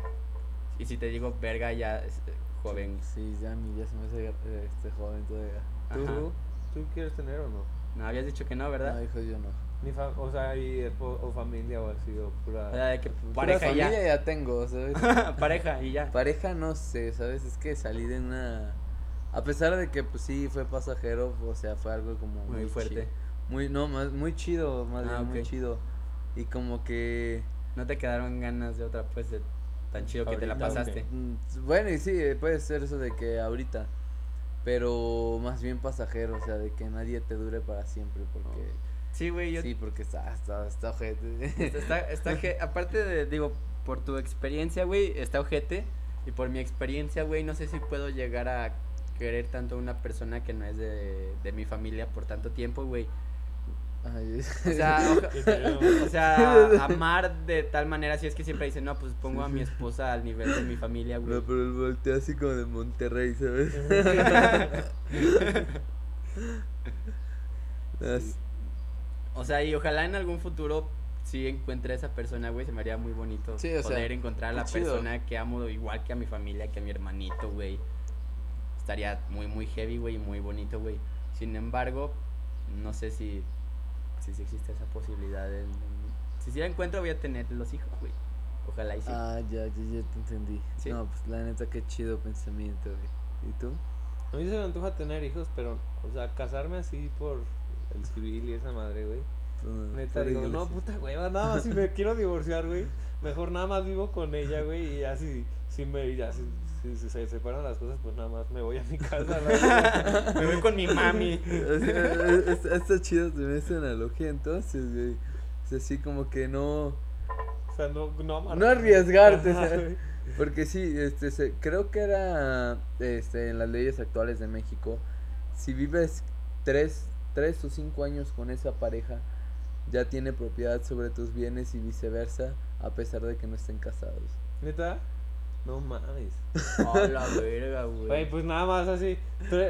Y si te digo verga, ya es, eh, joven. Sí, ya, mi, ya se me hace este joven todavía. ¿Tú. ¿Tú quieres tener o no? No, habías dicho que no, ¿verdad? No, hijos, yo no. Ni fa- o sea, y, o familia o así, o pura... O sea, de que pareja familia ya. ya tengo, ¿sabes? pareja y ya. Pareja no sé, ¿sabes? Es que salí de una... A pesar de que pues sí fue pasajero, o sea, fue algo como Muy fuerte. Muy, no, más, muy chido, más Ah, bien muy ok. chido. Y como que... No te quedaron ganas de otra, pues, de tan chido que te la pasaste. mm, Bueno, y sí, eh, puede ser eso de que ahorita. Pero más bien pasajero, o sea, de que nadie te dure para siempre, porque... Sí, güey, yo Sí, porque está, está, está ojete. Está, está, oje- aparte de, digo, por tu experiencia, güey, está ojete. Y por mi experiencia, güey, no sé si puedo llegar a querer tanto a una persona que no es de, de mi familia por tanto tiempo, güey. Ay, O sea, feo. o sea, amar de tal manera, si es que siempre dicen, no, pues pongo a mi esposa al nivel de mi familia, güey. No, pero el volteo así como de Monterrey, ¿sabes? As- O sea, y ojalá en algún futuro sí encuentre a esa persona, güey, se me haría muy bonito Sí, o sea, poder encontrar a la chido. persona que amo igual que a mi familia, que a mi hermanito, güey. Estaría muy, muy heavy, güey, y muy bonito, güey. Sin embargo, no sé si, si, existe esa posibilidad. en- en- si sí la encuentro, voy a tener los hijos, güey. Ojalá y sí. Ah, ya, ya, ya te entendí. ¿Sí? No, pues la neta, qué chido pensamiento, güey. ¿Y tú? A mí se me antoja tener hijos, pero, o sea, casarme así por el civil y esa madre, güey. No, Neta, digo, iglesia. no, puta hueva, nada más si me quiero divorciar, güey. Mejor nada más vivo con ella, güey, y ya si, si me, ya si, si- si se separan las cosas, pues nada más me voy a mi casa. la me voy con mi mami. O sea, es- es- está chido tener esta analogía entonces, güey. Sea, así como que no... o sea, no, no arriesgarte, Ajá, ¿sabes? güey. Porque sí, este, se- creo que era este, en las leyes actuales de México, si vives tres, tres o cinco años con esa pareja, ya tiene propiedad sobre tus bienes y viceversa, a pesar de que no estén casados. ¿Neta? No mames. A la verga, Güey, güey. pues nada más así,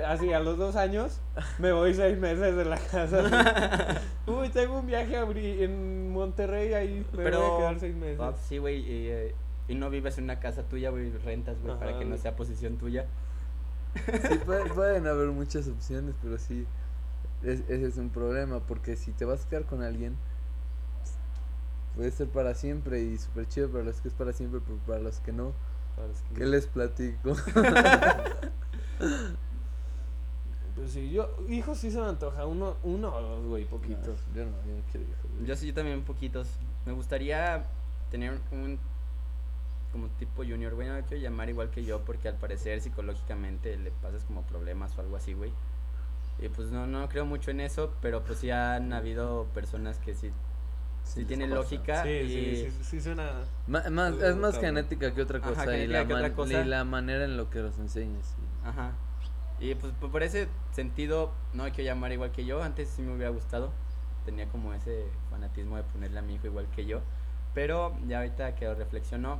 así a los dos años me voy seis meses de la casa. Uy, tengo un viaje en Monterrey, ahí me Pero. voy a quedar seis meses. Ah, sí, güey. Y, eh, y no vives en una casa tuya, güey. Rentas, güey, para que no sea posición tuya. Sí, puede- pueden haber muchas opciones, pero sí, es- ese es un problema, porque si te vas a quedar con alguien, puede ser para siempre y súper chido para los que es para siempre, pero para los que no, Para los que- ¿qué les platico? Pues sí, yo, hijos sí se me antoja, uno, uno o dos, güey, poquitos. No, yo no, yo no quiero hijos. güey. Yo sí, yo también poquitos. Me gustaría tener un como tipo junior, güey, no lo quiero llamar igual que yo porque al parecer psicológicamente le pasas como problemas o algo así, güey. Y pues no, no creo mucho en eso, pero pues sí han habido personas que sí, sí, pasa. lógica Sí, y sí, sí, sí suena... Ma- más, es más cabrón. genética que otra Ajá, cosa, y, genética la que otra cosa. y la manera en lo que los enseñas. Ajá. Y pues po- por ese sentido, no hay que llamar igual que yo. Antes sí me hubiera gustado. Tenía como ese fanatismo de ponerle a mi hijo igual que yo. Pero ya ahorita que lo reflexiono,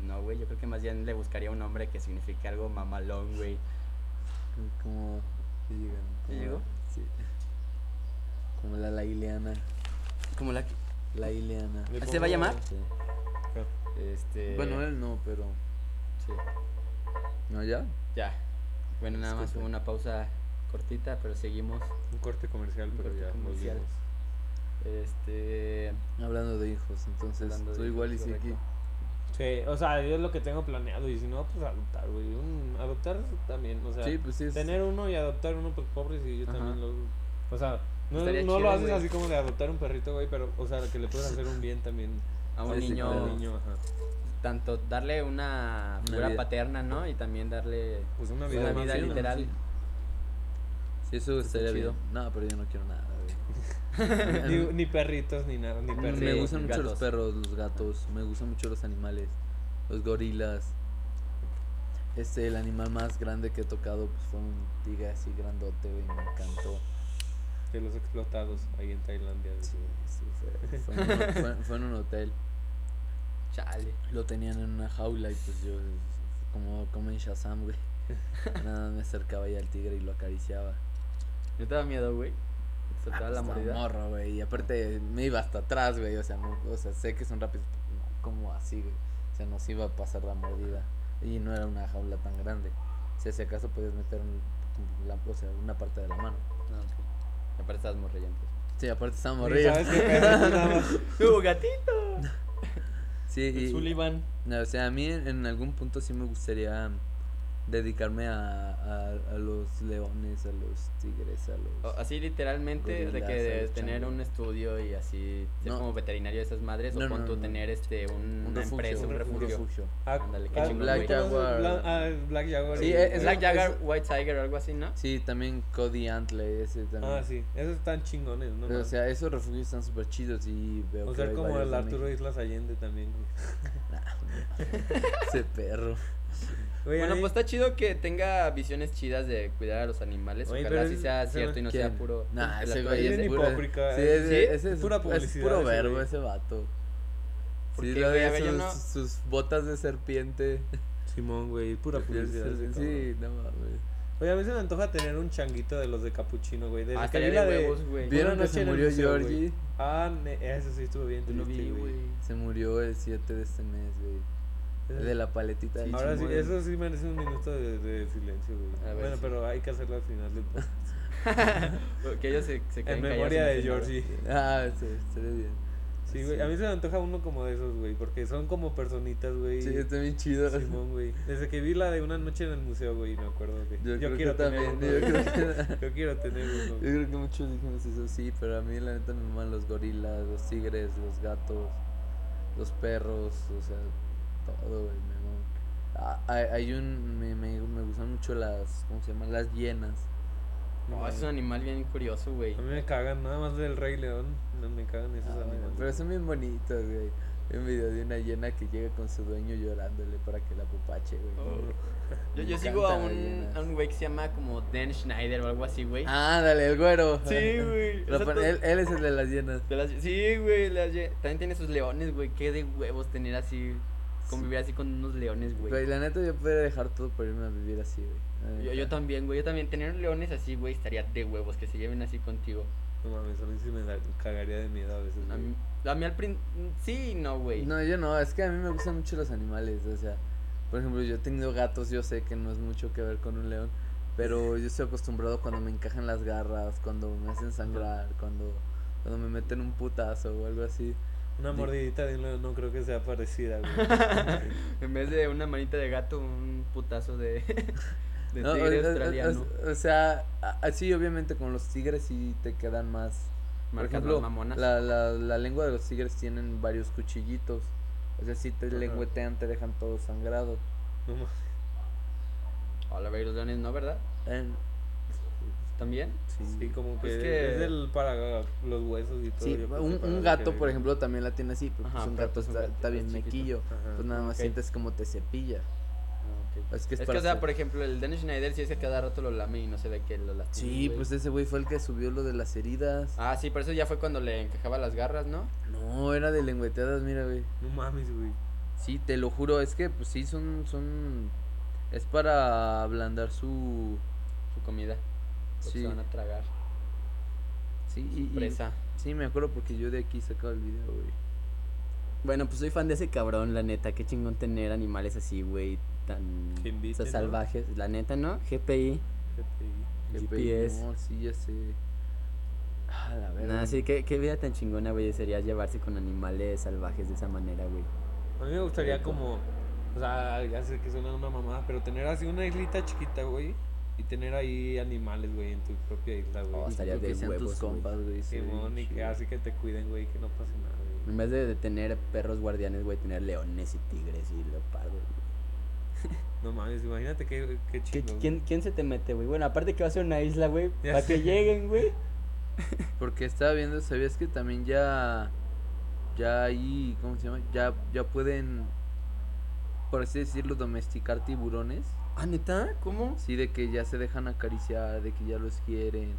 no, güey. Yo creo que más bien le buscaría un nombre que signifique algo mamalón, güey. Como. ¿Qué llegan? ¿Qué Como- llegó? Sí. Como la la Ileana. Como la. La Ileana. Le ¿Se va a llamar? Sí. Este. Bueno, él no, pero. Sí. ¿No ya? Ya. Bueno, nada más una pausa cortita, pero seguimos. Un corte comercial, Un pero corte ya comercial. volvimos. Este. Hablando de hijos, entonces tú hijos, igual y sí correcto. aquí. Sí, o sea, yo es lo que tengo planeado y si no, pues adoptar, güey. Un, adoptar también, o sea, Sí, pues sí. Es, tener uno y adoptar uno, pues pobres y yo Ajá. también lo... O sea, no, no lo haces güey. así como de adoptar un perrito, güey, pero, o sea, que le puedes hacer un bien también A un niño. ajá. Tanto darle una figura paterna, ¿no? Y también darle. Pues una vida, literal. Sí, Sí, eso estaría chido. bien. No, pero yo no quiero nada. Ni, ni perritos, ni nada, ni perritos. me gustan mucho los perros, los gatos, me gustan mucho los animales, los gorilas. Este, el animal más grande que he tocado pues, fue un tigre así grandote, güey, me encantó. De los explotados ahí en Tailandia. Sí, sí, fue, fue en un, fue- fue en un hotel. Chale. Lo tenían en una jaula y pues yo, como, como en Shazam, güey. Nada más me acercaba ahí al tigre y lo acariciaba. ¿No te da miedo, güey? ¿Te soltaba Ah, la mordida? estaba morro, güey. Y aparte me iba hasta atrás, güey. O sea, no, o sea, sé que son rápidos, pero no como así, güey. O sea, nos iba a pasar la mordida. Y no era una jaula tan grande. O sea, si acaso podías meter un- la- o sea, una parte de la mano. No, ok. Aparte estás morrillante. Sí, aparte. Nada más. ¡Tu gatito! Sí, y, Sullivan. no, o sea, a mí en, en algún punto sí me gustaría dedicarme a, a, a los leones, a los tigres, a los... O- Así literalmente, de Gorilas, que de tener changos. un estudio y así, ser No. como veterinario de esas madres, No, o con no, tener este, un, un una refugio, empresa, un refugio. Ah, Ándale, qué ah, chingón, Black. Jaguar. Bla- ah, Black Jaguar. Sí, y- es- es- Black Jagger, es- White Tiger o algo así, ¿no? Sí, también Cody Antley, ese también. Ah, sí, esos están chingones, ¿no? Pero, o sea, esos refugios están súper chidos y veo O que sea, como el de Arturo. Islas Allende también. Ese perro. A bueno, mí- pues está chido que tenga visiones chidas de cuidar a los animales. Oye, Ojalá pero sí es- sea se cierto y no ¿Quién? sea puro. Nah, ese güey es es pura- Sí, ¿eh? ese, ¿Sí? ese es, Pura es publicidad puro ese verbo ese vato. ¿Por Sí, lo de sus, no- sus botas de serpiente. Simón, güey, pura publicidad. Sí, no mames. Oye, a mí se me antoja tener un changuito de los de capuchino, güey. Ah, que vi estaría la de de. huevos, güey. ¿Vieron que se murió museo. Georgie? Ah, ne- eso sí estuvo bien triste, vi, güey. Se murió el 7 de este mes, güey. De la paletita. Sí, Ahora sí, eso sí merece un minuto de, de silencio, güey. A ver, Bueno, sí. pero hay que hacerlo al final del podcast. que ellos se, se En memoria de. Georgie. Ah, sí, estaría bien. Sí, güey. A mí se me antoja uno como de esos, güey. Porque son como personitas, güey. Sí, está bien chido. Simón, güey. Desde que vi la de una noche en el museo, güey, me acuerdo que Yo, creo quiero que tener también. uno. Yo güey. creo que, Yo quiero tener uno. yo güey. creo que muchos dijimos eso, sí, pero a mí la neta me maman los gorilas, los tigres, los gatos, los perros, o sea, todo, güey. Ah, hay, hay un, me, me, me gustan mucho las, ¿cómo se llaman? Las hienas. No, es un animal bien curioso, güey. A mí me cagan, nada más del Rey León. No me cagan esos Ah, animales. pero son bien bonitas, güey. un video de una hiena que llega con su dueño llorándole para que la apapache, güey. Oh. Yo, yo sigo a un, a un güey que se llama como Dan Schneider o algo así, güey. Ah, dale, el güero. Sí, güey. Él, él es el de las hienas. de las- sí, güey. las También tiene sus leones, güey. Qué de huevos tener así. Convivir así con unos leones, Güey, güey. la neta yo podría dejar todo por irme a vivir así, güey. Yo, yo también, güey. Yo también. Tener leones así, güey, estaría de huevos. Que se lleven así contigo. No mames, a mí sí me da- cagaría de miedo a veces. A mí, a mí al prin... Sí, y no, güey. No, yo no, es que a mí me gustan mucho los animales, o sea, por ejemplo, yo he tenido gatos, yo sé que no es mucho que ver con un león, pero yo estoy acostumbrado cuando me encajan las garras, cuando me hacen sangrar, cuando, cuando me meten un putazo o algo así. Una Di- mordidita de no creo que sea parecida, güey. En vez de una manita de gato, un putazo de, de No, tigre o- o- o- australiano. O, sea, así obviamente con los tigres sí te quedan más. Marcas ejemplo, mamonas. la, la, la lengua de los tigres tienen varios cuchillitos. O sea, si te Ajá. lengüetean te dejan todo sangrado. No mames. A la ver, los leones no, ¿verdad? Eh, ¿También? sí. Sí, como que, Es que- es del para los huesos y todo. Sí, un, un que- gato, por ejemplo, también la tiene así, pero Ajá, pues un pero gato pues un está, gato está bien es chiquito. mequillo. Ajá. Pues nada más sientes como te cepilla. Es que es Es que, para o sea, por ejemplo, el Dennis Schneider sí es que cada rato lo lame y no se ve que lo lastima. Sí, pues ese güey fue el que subió lo de las heridas. Ah, sí, pero eso ya fue cuando le encajaba las garras, ¿no? No, era de lengüeteadas, mira, güey. No mames, güey. Sí, te lo juro, es que pues sí son son es para ablandar su Su comida. Lo que Sí. se van a tragar. sí y, y- Presa. sí, me acuerdo porque yo de aquí sacaba el video, güey. Bueno, pues soy fan de ese cabrón, la neta. Qué chingón tener animales así, güey. Tan Que invite, o sea, ¿no? salvajes. La neta, ¿no? GPI. GPI. GPS. No, sí, ya sé. Ah, la verdad. Nada, sí, qué, qué vida tan chingona, güey. Sería llevarse con animales salvajes de esa manera, güey. A mí me gustaría como, o sea, ya sé que suena una mamada, pero tener así una islita chiquita, güey, y tener ahí animales, güey, en tu propia isla, güey. Oh, estaría que de sean tus huevos, güey. compas, güey. sí, Simón, y que así que te cuiden, güey, que no pase nada, güey. En vez de, de tener perros guardianes, güey, tener leones y tigres y leopardos. güey. No mames, imagínate qué, qué ¿Qué- chido. quién, ¿Quién se te mete, güey? Bueno, aparte que va a ser una isla, güey. Para que lleguen, güey. Porque estaba viendo, ¿sabías que también ya ya ahí, ¿cómo se llama? Ya ya pueden por así decirlo domesticar tiburones? Ah, neta, ¿cómo? Sí, de que ya se dejan acariciar, de que ya los quieren.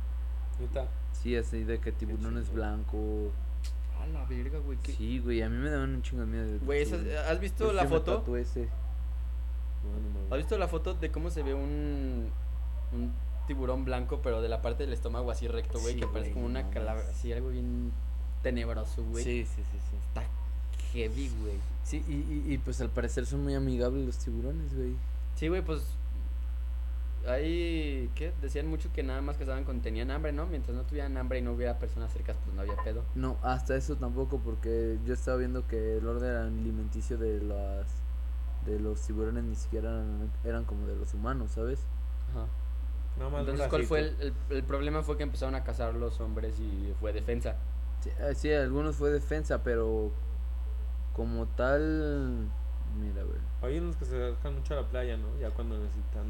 Neta. Sí, así de que tiburones chido. blancos. A la verga, güey. qué- Sí, güey, a mí me daban un chingo de miedo. Güey, tiburones. ¿has visto Por la foto? ese. No, no mames. ¿Has visto la foto de cómo se ve un, un tiburón blanco, pero de la parte del estómago así recto, güey? Sí, que parece como una calavera, así algo bien tenebroso, güey. Sí, sí, sí, sí. Está heavy, güey. Sí, y, y, y pues al parecer son muy amigables los tiburones, güey. Sí, güey, pues. Ahí, ¿qué? Decían mucho que nada más cazaban cuando tenían hambre, ¿no? Mientras no tuvieran hambre y no hubiera personas cercas, pues no había pedo. No, hasta eso tampoco, porque yo estaba viendo que el orden alimenticio de las de los tiburones ni siquiera eran, eran como de los humanos, ¿sabes? Ajá. Nada más Entonces, ¿cuál fue el, el, el problema? Fue que empezaron a cazar los hombres y fue defensa. Sí, eh, sí, algunos fue defensa, pero como tal, mira, güey. Hay unos que se acercan mucho a la playa, ¿no? Ya cuando necesitan,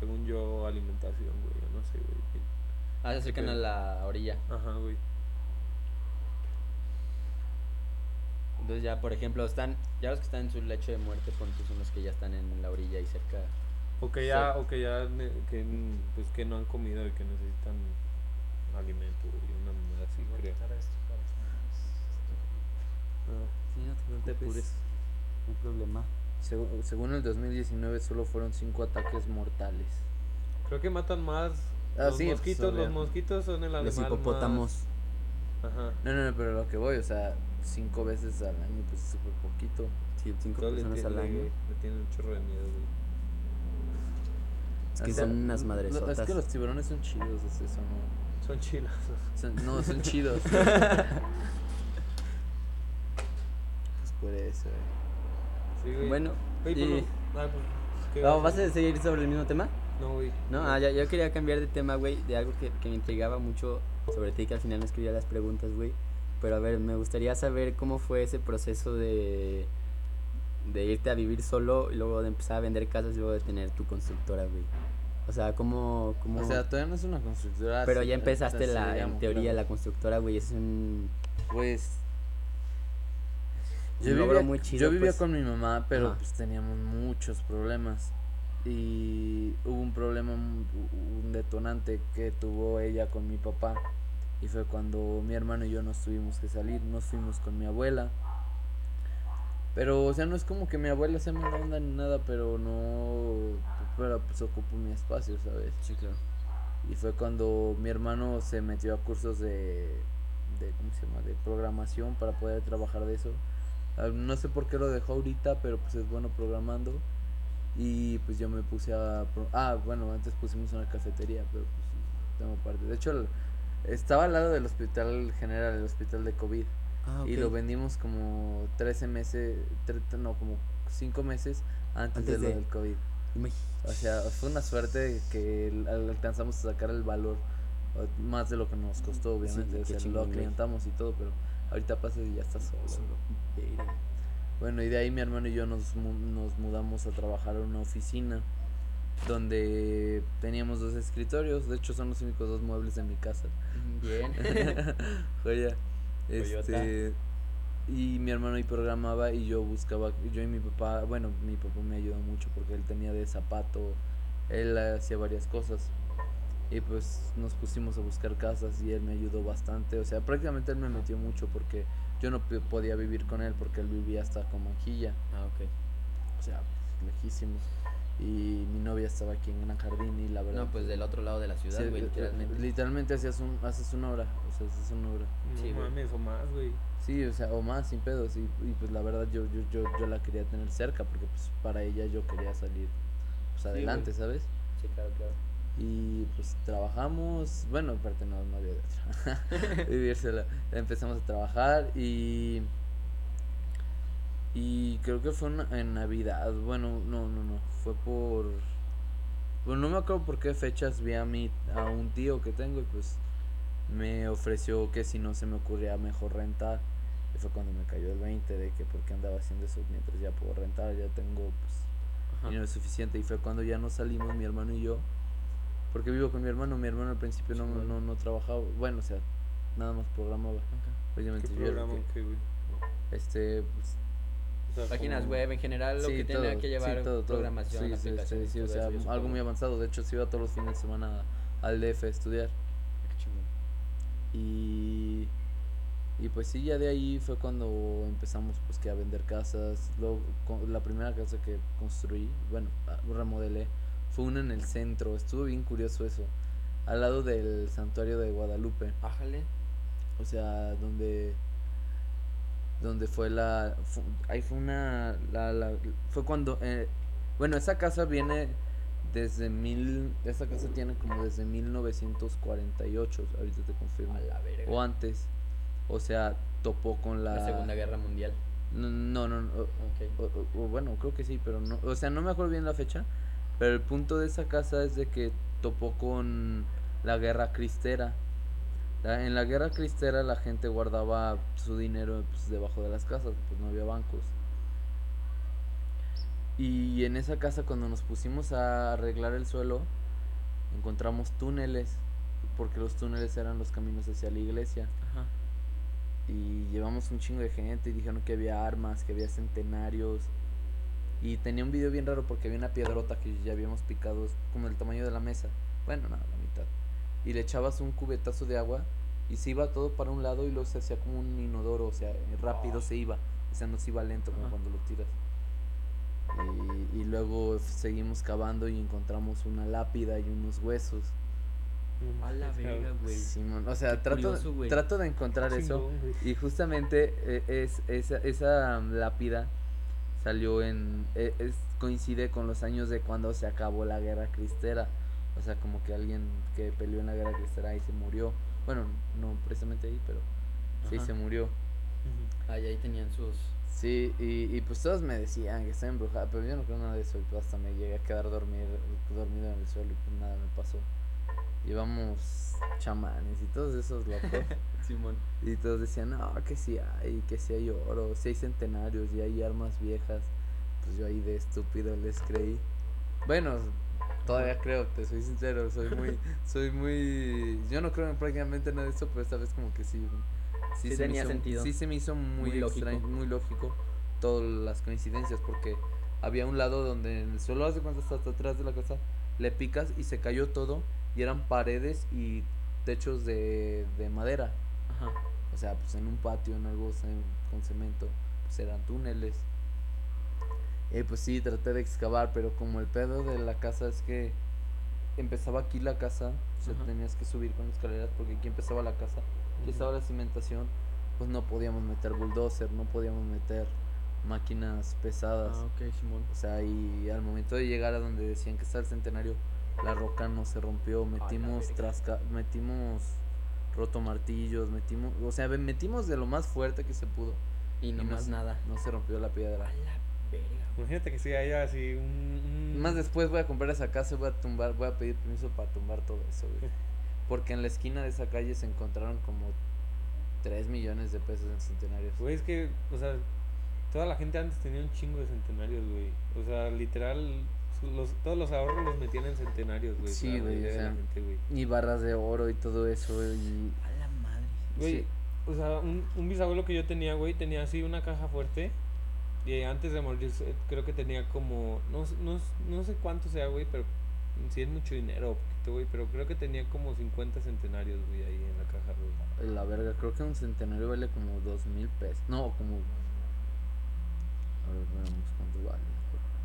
según yo, alimentación, güey. Yo no sé, güey. Ah, se acercan a la orilla. Ajá, güey. Entonces ya, por ejemplo, están, ya los que están en su lecho de muerte, punto, son los que ya están en la orilla y cerca. O que ya, o que ya, que, pues que no han comido y que necesitan alimento, güey. Una mamada así, creo. Sí, no te preocupes. Hay problema. Según el 2019 solo fueron cinco ataques mortales. Creo que matan más. Ah, los sí, pues, mosquitos, los obvio. mosquitos son el animal Los hipopótamos. más- Ajá. No, no, no, pero lo que voy, o sea, cinco veces al año, pues es súper poquito. Sí, cinco Todos le personas al año. Le, tienen un chorro de miedo, güey. Es que O sea, son unas lo- Es madresotas. que los tiburones son chidos, es eso, ¿no? Son chilos. Son- no, son chidos. pues por eso, eh. Sí, güey. Bueno, Oye, y- no- ah, pues, ¿qué ¿No, vas ¿vas a seguir sobre el mismo tema? No, güey. No, ah, ya, yo quería cambiar de tema, güey, de algo que, que me intrigaba mucho sobre ti, que al final no escribía las preguntas, güey. Pero a ver, me gustaría saber cómo fue ese proceso de, de irte a vivir solo y luego de empezar a vender casas y luego de tener tu constructora, güey. O sea, cómo... cómo... O sea, todavía no es una constructora. pero así, ya empezaste la, en teoría claro. la constructora, güey, es un... Pues. Yo un vivía, muy chido. yo vivía pues. con mi mamá, pero Ajá. pues teníamos muchos problemas. Y hubo un problema, un detonante que tuvo ella con mi papá. Y fue cuando mi hermano y yo nos tuvimos que salir. Nos fuimos con mi abuela. Pero, o sea, no es como que mi abuela sea mala onda ni nada, pero no. Pero pues ocupo mi espacio, ¿sabes? Sí, claro. Y fue cuando mi hermano se metió a cursos de, de ¿cómo se llama? De programación para poder trabajar de eso. Ah, No sé por qué lo dejó ahorita, pero pues es bueno programando. Y pues yo me puse a... Ah, bueno, antes pusimos una cafetería, pero pues tengo parte. De hecho, estaba al lado del hospital general, el hospital de COVID. Ah, Y lo vendimos como 13 meses, tre- no, como 5 meses antes, Antes de lo de- del COVID. O sea, fue una suerte que alcanzamos a sacar el valor más de lo que nos costó, obviamente. o sea, lo güey. aclientamos y todo, pero ahorita pasa y ya está solo. Verga. Bueno, y de ahí mi hermano y yo nos, nos mudamos a trabajar a una oficina donde teníamos dos escritorios. De hecho, son los únicos dos muebles de mi casa. Bien. Joya. Este, y mi hermano ahí programaba y yo buscaba, yo y mi papá, bueno, mi papá me ayudó mucho porque él tenía de zapato, él hacía varias cosas. Y pues nos pusimos a buscar casas y él me ayudó bastante. O sea, prácticamente él me metió mucho porque yo no podía vivir con él porque él vivía hasta con Manjilla, ah, ok. o sea, pues, lejísimos. Y mi novia estaba aquí en Gran Jardín y la verdad. No, pues del otro lado de la ciudad, güey, eh, literalmente. Literalmente hacías un, haces una hora, o sea, haces una hora. No Sí, mames, o más, güey. Sí, o sea, o más, sin pedos. Y, y pues la verdad yo, yo, yo, yo la quería tener cerca porque pues para ella yo quería salir pues adelante, ¿sabes? Sí, claro, claro. Y pues trabajamos, bueno, aparte no, no había de otra. Vivírsela. Empezamos a trabajar y... Y creo que fue una- en Navidad, bueno, no, no, no, fue por... Bueno, no me acuerdo por qué fechas vi a mi, a un tío que tengo y pues me ofreció que si no se me ocurría mejor rentar. Y fue cuando me cayó el 20 de que por qué andaba haciendo eso mientras ya puedo rentar, ya tengo pues dinero suficiente. Y fue cuando ya nos salimos mi hermano y yo. Porque vivo con mi hermano, mi hermano al principio no, no, no trabajaba, bueno, o sea, nada más programaba. Ok. Obviamente ¿Qué yo programa? que- este, pues, Páginas como- web en general, lo sí, que tenía todo, que sí, llevar todo, todo. programación, Sí, sí, sí, aplicaciones, sí, o sea, algo supongo. muy avanzado. De hecho, se iba todos los fines de semana al DF a estudiar. Qué chingón. Y, y pues sí, ya de ahí fue cuando empezamos pues que a vender casas. Luego, con- la primera casa que construí, bueno, ah, remodelé, fue una en el centro. Estuvo bien curioso eso. Al lado del santuario de Guadalupe. Ájale. O sea, donde donde fue la fu- ahí fue una la, la- fue cuando eh, bueno esa casa viene desde mil esa casa tiene como desde 1948 ahorita te confirmo A la verga. o antes o sea topó con la, La Segunda Guerra Mundial. no no, no, o- Ok. o- o- bueno, creo que sí, pero no, o sea, no me acuerdo bien la fecha, pero el punto de esa casa es de que topó con la guerra cristera. En la guerra cristera la gente guardaba su dinero pues, debajo de las casas, pues no había bancos. Y en esa casa cuando nos pusimos a arreglar el suelo, encontramos túneles, porque los túneles eran los caminos hacia la iglesia Ajá. y llevamos un chingo de gente y dijeron que había armas, que había centenarios. Y tenía un video bien raro porque había una piedrota que ya habíamos picado como el tamaño de la mesa. Bueno, nada, la mitad. Y le echabas un cubetazo de agua y se iba todo para un lado y luego se hacía como un inodoro, o sea, rápido se iba. O sea, no se iba lento como cuando lo tiras. Y, y luego seguimos cavando y encontramos una lápida y unos huesos. No A la verga, güey. Simón, o sea, trato, curioso, trato de encontrar eso. Chingón. Y justamente eh, es, esa, esa um, lápida salió en. eh, es, coincide con los años de cuando se acabó la guerra cristera. O sea, como que alguien que peleó en la guerra cristera y se murió. Bueno, no precisamente ahí, pero sí se murió. Ah, ahí tenían sus. Sí, y, y pues todos me decían que estaba embrujada, pero yo no creo nada de eso. Y pues hasta me llegué a quedar dormir, dormido en el suelo y pues nada me pasó. Llevamos chamanes y todos esos locos. Simón. Y todos decían, no, que sí hay, que sí hay oro, sí hay centenarios y hay armas viejas. Pues yo ahí de estúpido les creí. Bueno, todavía creo, te soy sincero, soy muy, soy muy, yo no creo en prácticamente nada de eso, pero esta vez como que sí, Sí se tenía hizo- sentido. Sí se me hizo muy, Muy lógico. muy lógico todas las coincidencias porque había un lado donde en el suelo hace cuenta hasta atrás de la casa le picas y se cayó todo y eran paredes y techos de, de madera. Ajá. O sea, pues en un patio, en algo con cemento, pues eran túneles. Y pues sí, traté de excavar, pero como el pedo de la casa es que empezaba aquí la casa, o sea, tenías que subir con escaleras porque aquí empezaba la casa, aquí estaba la cimentación, pues no podíamos meter bulldozer, no podíamos meter máquinas pesadas. Ah, ok, Simón. O sea, y al momento de llegar a donde decían que está el centenario, la roca no se rompió, metimos trasca, metimos roto martillos, metimos, o sea, metimos de lo más fuerte que se pudo. Y no no más se- nada. No se rompió la piedra. A la verga. Imagínate que si haya así un. un- Más después voy a comprar esa casa y voy a tumbar, voy a pedir permiso para tumbar todo eso, güey. Porque en la esquina de esa calle se encontraron como 3 millones de pesos en centenarios. Güey, es que, o sea, toda la gente antes tenía un chingo de centenarios, güey. O sea, literal, los, todos los ahorros los metían en centenarios, güey. Sí, güey, o sea. Y barras de oro y todo eso, güey, A la madre. Güey, Sí. o sea, un, un bisabuelo que yo tenía, güey, tenía así una caja fuerte. Y antes de morir, se- creo que tenía como. No, sé- no, no sé cuánto sea, güey, pero. Si es mucho dinero poquito, güey. Pero creo que tenía como 50 centenarios, güey, ahí en la caja, güey. La verga, creo que un centenario vale como dos mil pesos. No, como. A ver, veamos cuánto vale.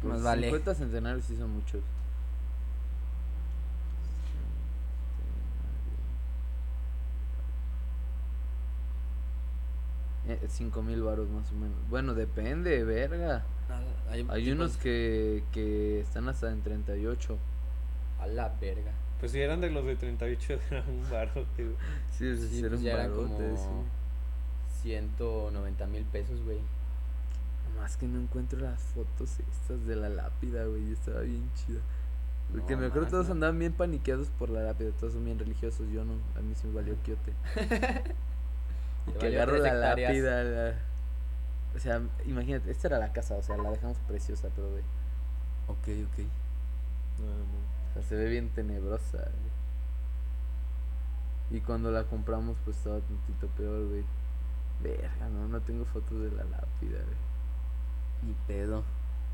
Pues Más vale. 50 centenarios sí son muchos. Cinco mil varos más o menos. Bueno, depende, verga. Hay, Hay unos que, que están hasta en 38. A la verga. Pues si eran de los de 38, era un barote, güey. Sí, sí, Sí, era pues un ya eran barote, como sí. 190 mil pesos, güey. Más que no encuentro las fotos estas de la lápida, güey. Estaba bien chida. Porque No, me acuerdo más, todos ¿no? andaban bien paniqueados por la lápida. Todos son bien religiosos. Yo no. A mí sí me valió quiote. y que agarro la lápida. la- O sea, imagínate. Esta era la casa. O sea, la dejamos preciosa, pero güey. Ok, ok. No. O sea, se ve bien tenebrosa, güey. Y cuando la compramos, pues estaba tantito peor, güey. Verga, no, no tengo fotos de la lápida, güey. Ni pedo.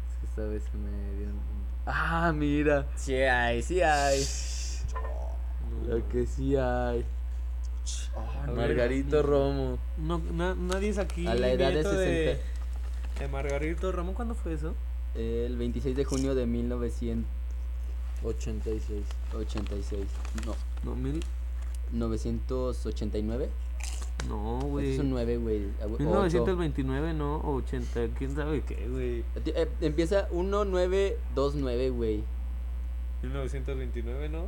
Es que esta vez me dieron. ¡Ah, mira! Sí hay, sí hay. Lo que sí hay. Ver, Margarito Romo. No, na- nadie es aquí. A la edad de nieto 60. de Margarito Ramón, ¿cuándo fue eso? El 26 de junio de 86. 1986. No, No, mil. 989. No, güey. Es un 9, güey. a- o ocho. 1929, no, o 80, quién sabe qué, güey. Eh, Empieza 1929, güey. 1929, ¿no?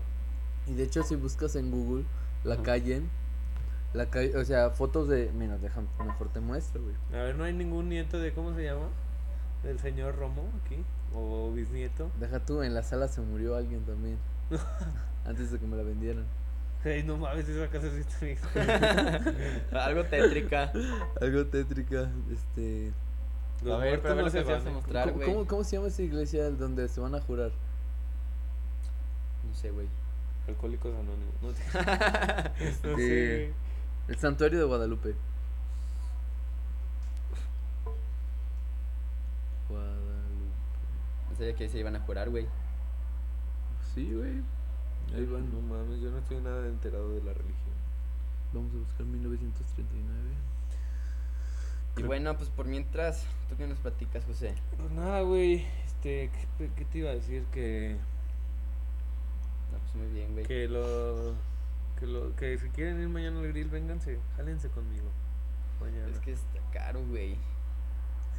Y de hecho, si buscas en Google la Ajá. calle, la calle, o sea, fotos de. Mira, déjame, mejor te muestro, güey. A ver, no hay ningún nieto de, ¿cómo se llama? Del señor Romo aquí. O bisnieto. Deja tú, en la sala se murió alguien también. Antes de que me la vendieran. Ey, no mames, esa casa sí está bien. Algo tétrica. Algo tétrica, este. Los A ver, pero a ver no lo mostrar. ¿Cómo, güey. cómo, cómo se llama esa iglesia donde se van a jurar? No sé, güey. Alcohólicos anónimos. No, te- no Sí. sé, El santuario de Guadalupe. Guadalupe. No sabía que se iban a jurar, güey. Sí, güey. Ahí. No mames, yo no estoy nada enterado de la religión. Vamos a buscar 1939. Y bueno, pues por mientras, ¿tú qué nos platicas, José? Pues nada, güey. Este, ¿qué, qué te iba a decir? Que. No, pues muy bien, güey. Que lo. Que lo. Que si quieren ir mañana al grill, vénganse. Jálense conmigo. Mañana. Es que está caro, güey.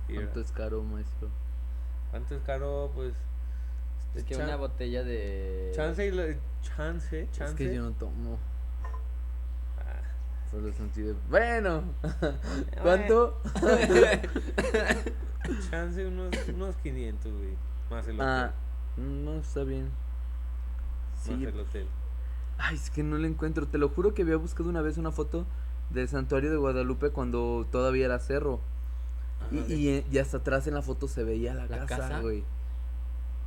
Sí, ¿Cuánto es caro, maestro? ¿Cuánto es caro? Pues. Es que chan- una botella de... Chance y la- Chance, chance. Es que yo no tomo. Ah, Solo sentí de... Bueno. ¿Cuánto? chance unos, unos 500, güey. Más el hotel. ah, no, está bien. más Sí. el hotel. Ay, es que no le encuentro. Te lo juro que había buscado una vez una foto del santuario de Guadalupe cuando todavía era cerro. Y, Ajá. y, eh, y hasta atrás en la foto se veía la, ¿La casa, casa? güey.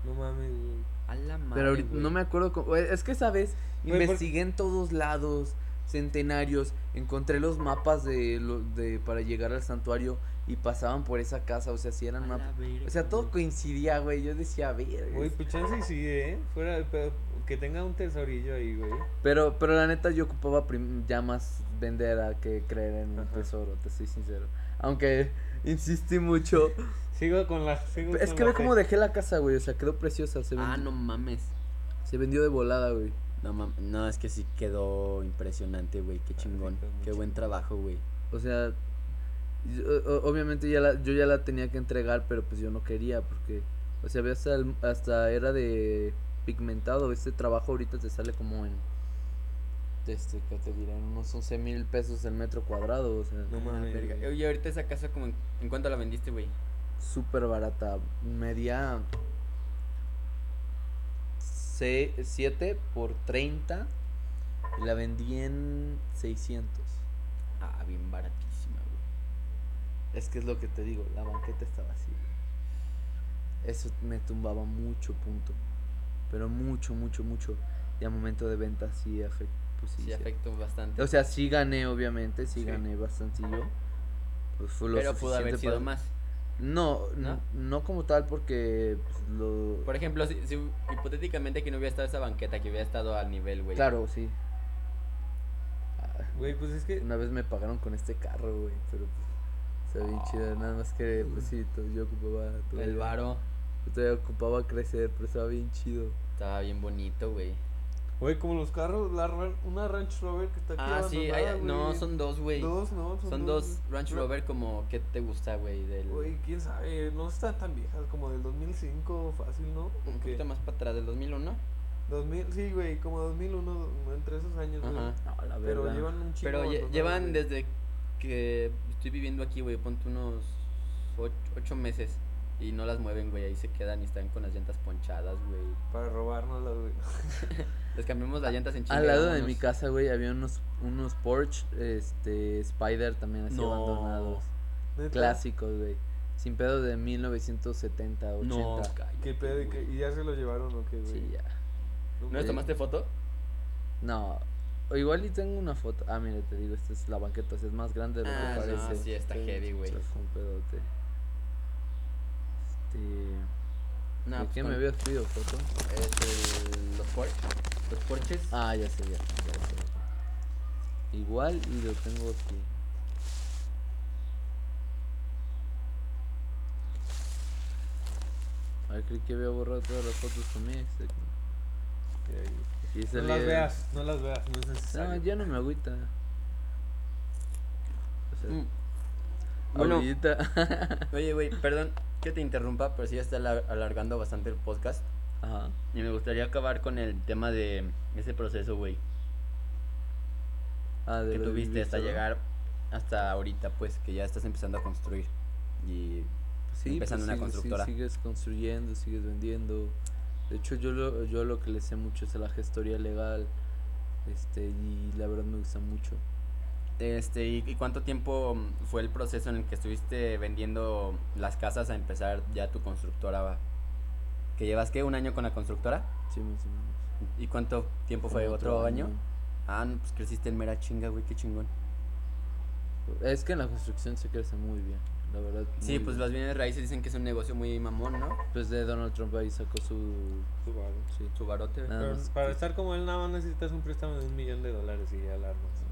No mames, güey. A la madre, Pero ahorita güey. no me acuerdo. cómo- Es que, ¿sabes? Güey, por- Investigué en todos lados. centenarios, encontré los mapas de, lo, de para llegar al santuario y pasaban por esa casa, o sea, si eran mapas. O sea, todo coincidía, güey. Yo decía, a ver. Güey, pues chance y sí, ¿eh? Fuera, pero que tenga un tesorillo ahí, güey. Pero, pero la neta yo ocupaba prim- ya más vender a que creer en un Ajá. tesoro, te soy sincero. Aunque insistí mucho. Sigo con la. Sigo es con que la ve cómo dejé la casa, güey. O sea, quedó preciosa. Se, Ah, vendi- no mames. se vendió de volada, güey. No mames. No, es que sí quedó impresionante, güey. Qué Ah, chingón. Qué buen trabajo, güey. O sea, yo- o- obviamente ya la, yo ya la tenía que entregar, pero pues yo no quería porque, o sea, ve hasta, el- hasta era de pigmentado. Este trabajo ahorita te sale como en, este, ¿qué te diré? En unos 11 mil pesos el metro cuadrado. O sea, No Ah, mames. verga. Oye, ahorita esa casa, como en, ¿en cuánto la vendiste, güey? Súper barata. Media 7 por 30 y la vendí en 600. Ah, bien baratísima, güey. Es que es lo que te digo, la banqueta estaba así. Eso me tumbaba mucho punto. Pero mucho, mucho, mucho. Y al momento de venta sí afectó. Pues sí, Sí, afectó bastante. O sea, sí gané, obviamente, sí, Sí. gané bastantillo. Pues fue lo pero pudo haber sido para- más. No, ¿No? no, como tal porque pues, lo... Por ejemplo, si, si hipotéticamente que no hubiera estado esa banqueta, que hubiera estado al nivel, güey. Claro, sí. Ah, Güey, pues es que. Una vez me pagaron con este carro, güey, pero pues, está bien chido, nada más que, pues sí, yo ocupaba El todavía- varo yo todavía ocupaba crecer, pero estaba bien chido. estaba bien bonito, güey. Güey, como los carros, la, ran- una Range Rover que está aquí Ah, sí, abandonada, hay- no, son dos, güey. Dos, no, son, Son dos Range Ra- Rover como, ¿qué te gusta, güey? Del... Güey, quién sabe, no están tan viejas, como del 2005, fácil, ¿no? Un poquito más para atrás, del 2001. 2000, sí, güey, como 2001, entre esos años, güey. Ajá. No, la Pero verdad. llevan un chingo Pero lle- llevan güey. desde que estoy viviendo aquí, güey, ponte unos och- ocho meses. Y no las mueven, güey, ahí se quedan y están con las llantas ponchadas, güey. Para robárnoslas, güey. Les cambiamos las llantas en chinga. Al lado de mi casa, güey, había unos, unos Porsche, este, Spider también así No. abandonados. ¿Neta? Clásicos, güey. Sin pedo de 1970, 80. No, cállate, ¿Qué pedo? ¿Y, güey. qué- ¿Y ya se lo llevaron o qué, güey? Sí, ya. No ¿No les tomaste foto? No, o igual y tengo una foto. Ah, mira, te digo, esta es la banqueta, es más grande de lo Ah, que no, parece. sí, está heavy, güey. Fue un pedote. Este... No, ¿De pues qué me habías pedido foto? Es el- los Porsche. Los Porsches. Ah, ya sé, ya, ya sé. Igual y lo tengo aquí. Ay, creí que había borrado todas las fotos con mi ex. eh. No las veas, no las veas, no es No, necesario. ya no me agüita. O sea, Mm. Bueno. ahorita. Oye, güey, perdón que te interrumpa, pero sí ya está alar- alargando bastante el podcast. Ajá. Y me gustaría acabar con el tema de ese proceso, güey, Ah, de que tuviste hasta llegar hasta ahorita, pues, que ya estás empezando a construir. Y Sí, empezando pues una sí, constructora. sigues construyendo, sigues vendiendo. De hecho, yo lo, yo lo que le sé mucho es a la gestoría legal. Este, y la verdad me gusta mucho. Este, ¿y, y cuánto tiempo mm, fue el proceso en el que estuviste vendiendo las casas a empezar ya tu constructora? ¿Que llevas qué? ¿Un año con la constructora? Sí, más o menos. ¿Y cuánto tiempo fue? ¿Otro, año? Ah, no, pues creciste en mera chinga, güey, qué chingón. Es que en la construcción se crece muy bien, la verdad. Sí, pues bien. las bienes raíces dicen que es un negocio muy mamón, ¿no? Pues de Donald Trump ahí sacó su. Su varo. Sí. Su barote. Pero para que- estar como él, nada más necesitas un préstamo de un millón de dólares y ya la armas.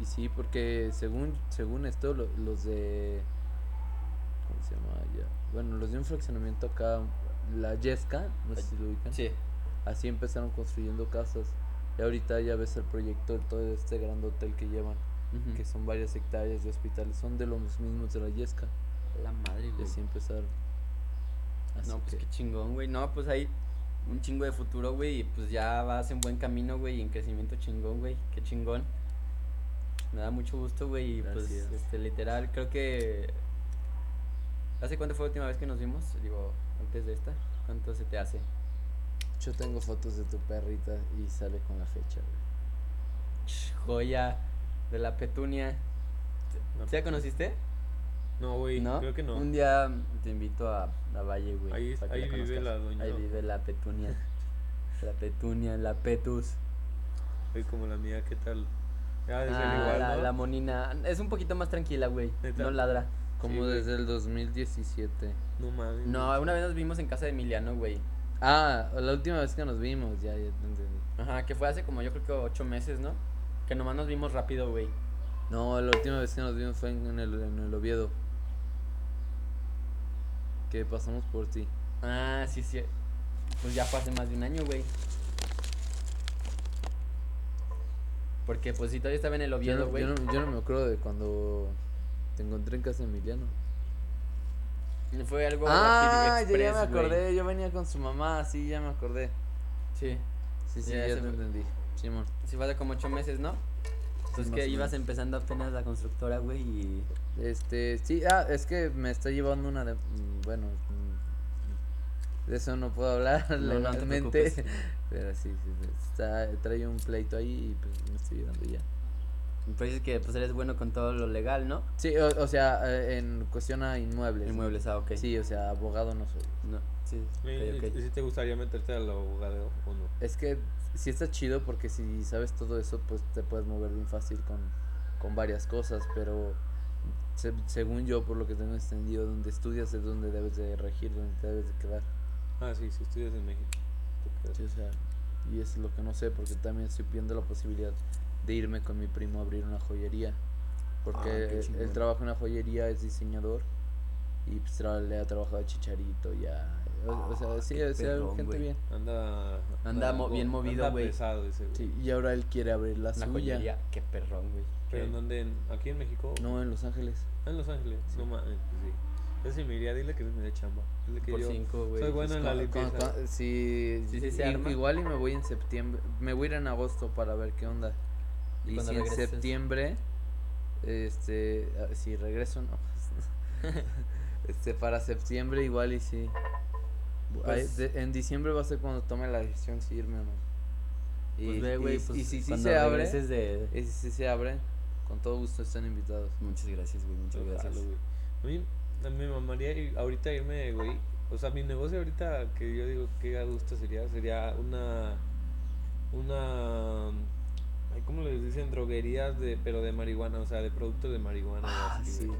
Y, sí, porque según según esto, lo- los de. ¿Cómo se llama? Ya. Bueno, los de un fraccionamiento acá, la Yesca, no sé si lo ubican. Sí. Así empezaron construyendo casas. Y ahorita ya ves el proyecto, todo este gran hotel que llevan, que son varias hectáreas de hospitales, son de los mismos de la Yesca. La madre, güey. así empezaron. Así No, pues que, qué chingón, güey. No, pues hay un chingo de futuro, güey. Y pues ya vas en buen camino, güey. Y en crecimiento chingón, güey. Qué chingón. Me da mucho gusto, güey. Y pues, este, literal, creo que. ¿Hace cuánto fue la última vez que nos vimos? Digo, antes de esta. ¿Cuánto se te hace? yo tengo fotos de tu perrita y sale con la fecha. güey. Ch, Joya de la petunia. La ¿Sí la conociste? No, güey, ¿No? creo que no. Un día te invito a, a Valle, güey. Ahí- para que ahí la vive la doña. Ahí vive la petunia. la petunia, la petus. Güey, como la mía, ¿qué tal? Es Ah, igual, la, ¿no? la monina. Es un poquito más tranquila, güey. No ladra. Como Sí, desde el 2017. No mames. No, una vez nos vimos en casa de Emiliano, güey. Ah, la última vez que nos vimos, ya, ya te entendí. Ajá, que fue hace como yo creo que ocho meses, ¿no? Que nomás nos vimos rápido, güey. No, la última vez que nos vimos fue en el, en el Oviedo. Que pasamos por ti. Ah, sí, sí. Pues ya fue hace más de un año, güey. Porque pues si todavía estaba en el Yo Oviedo, no, güey. yo, no, yo no me acuerdo de cuando te encontré en casa de Emiliano. Fue algo Ah, rapid ya, express, me acordé, yo venía con su mamá, sí, ya me acordé. Sí. Sí, sí, Ya, ya, te me- entendí. Simón. Sí, fue hace como ocho meses, ¿no? Entonces más que ibas empezando apenas la constructora, güey, y... Este, sí, ah, es que me está llevando una de, mm, bueno, de eso no puedo hablar No, legalmente, pero sí, sí, está, trae un pleito ahí y pues me estoy llevando ya. Pues dices que pues eres bueno con todo lo legal, ¿no? Sí, o, o sea, eh, en cuestión a inmuebles. Inmuebles, ah, ok. Sí, o sea, abogado no soy. No, sí, ¿Y, ok, ok. y si te gustaría meterte al abogado o no? Es que sí está chido porque si sabes todo eso, pues te puedes mover bien fácil con, con varias cosas, pero se- según yo, por lo que tengo entendido, donde estudias es donde debes de regir, donde te debes de quedar. Ah, sí, si estudias en México. Sí, o sea, y es lo que no sé, porque también estoy viendo la posibilidad de irme con mi primo a abrir una joyería. Porque Ah, él- trabaja en una joyería, es diseñador y pues tra- le ha trabajado a Chicharito ya. O, o sea, sí, o sea, perrón, gente güey. bien. Anda, Anda mo- bien movido, anda güey. pesado ese, güey. Sí, y ahora él quiere abrir la, La suya. joyería, qué perrón, güey. ¿Pero en dónde? ¿En- ¿Aquí en México? No, en Los Ángeles. Ah, en Los Ángeles. No mames, pues sí. Yo sí me iría, dile que me dé chamba. Dile que Por yo cinco, güey. soy bueno en la limpieza. con- con- sí, Sí, sí, se i- arma. igual y me voy en septiembre. Me voy a ir en agosto para ver qué onda. ¿Y Y cuando si en regreses? septiembre, este, ah, si regreso, no. este, para septiembre igual y sí. Pues- de- en diciembre va a ser cuando tome la decisión si irme o no. Y, Pues ve, y- güey, y pues si sí cuando se abre, de... y si sí se abre, con todo gusto están invitados. Muchas gracias, güey, muchas gracias. Ojalá, a mí me mamaría ir- ahorita irme, güey. O sea, mi negocio ahorita que yo digo que a gusto sería, sería una. Una. ¿Cómo les dicen? Droguerías, de, pero de marihuana, o sea, de productos de marihuana. Ah, así, sí. güey.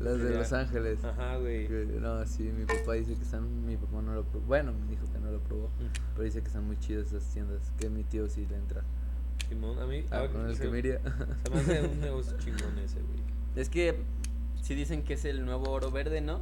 Las de Sería- Los Ángeles. Ajá, güey. No, sí, mi papá dice que están, mi papá no lo probó. Bueno, me dijo que no lo probó, Mm. pero dice que están muy chidas esas tiendas, que mi tío sí le entra. Simón, a mí. Ah, a- con el se, que me iría. se me hace un negocio chingón ese, güey. Es que sí dicen que es el nuevo oro verde, ¿no?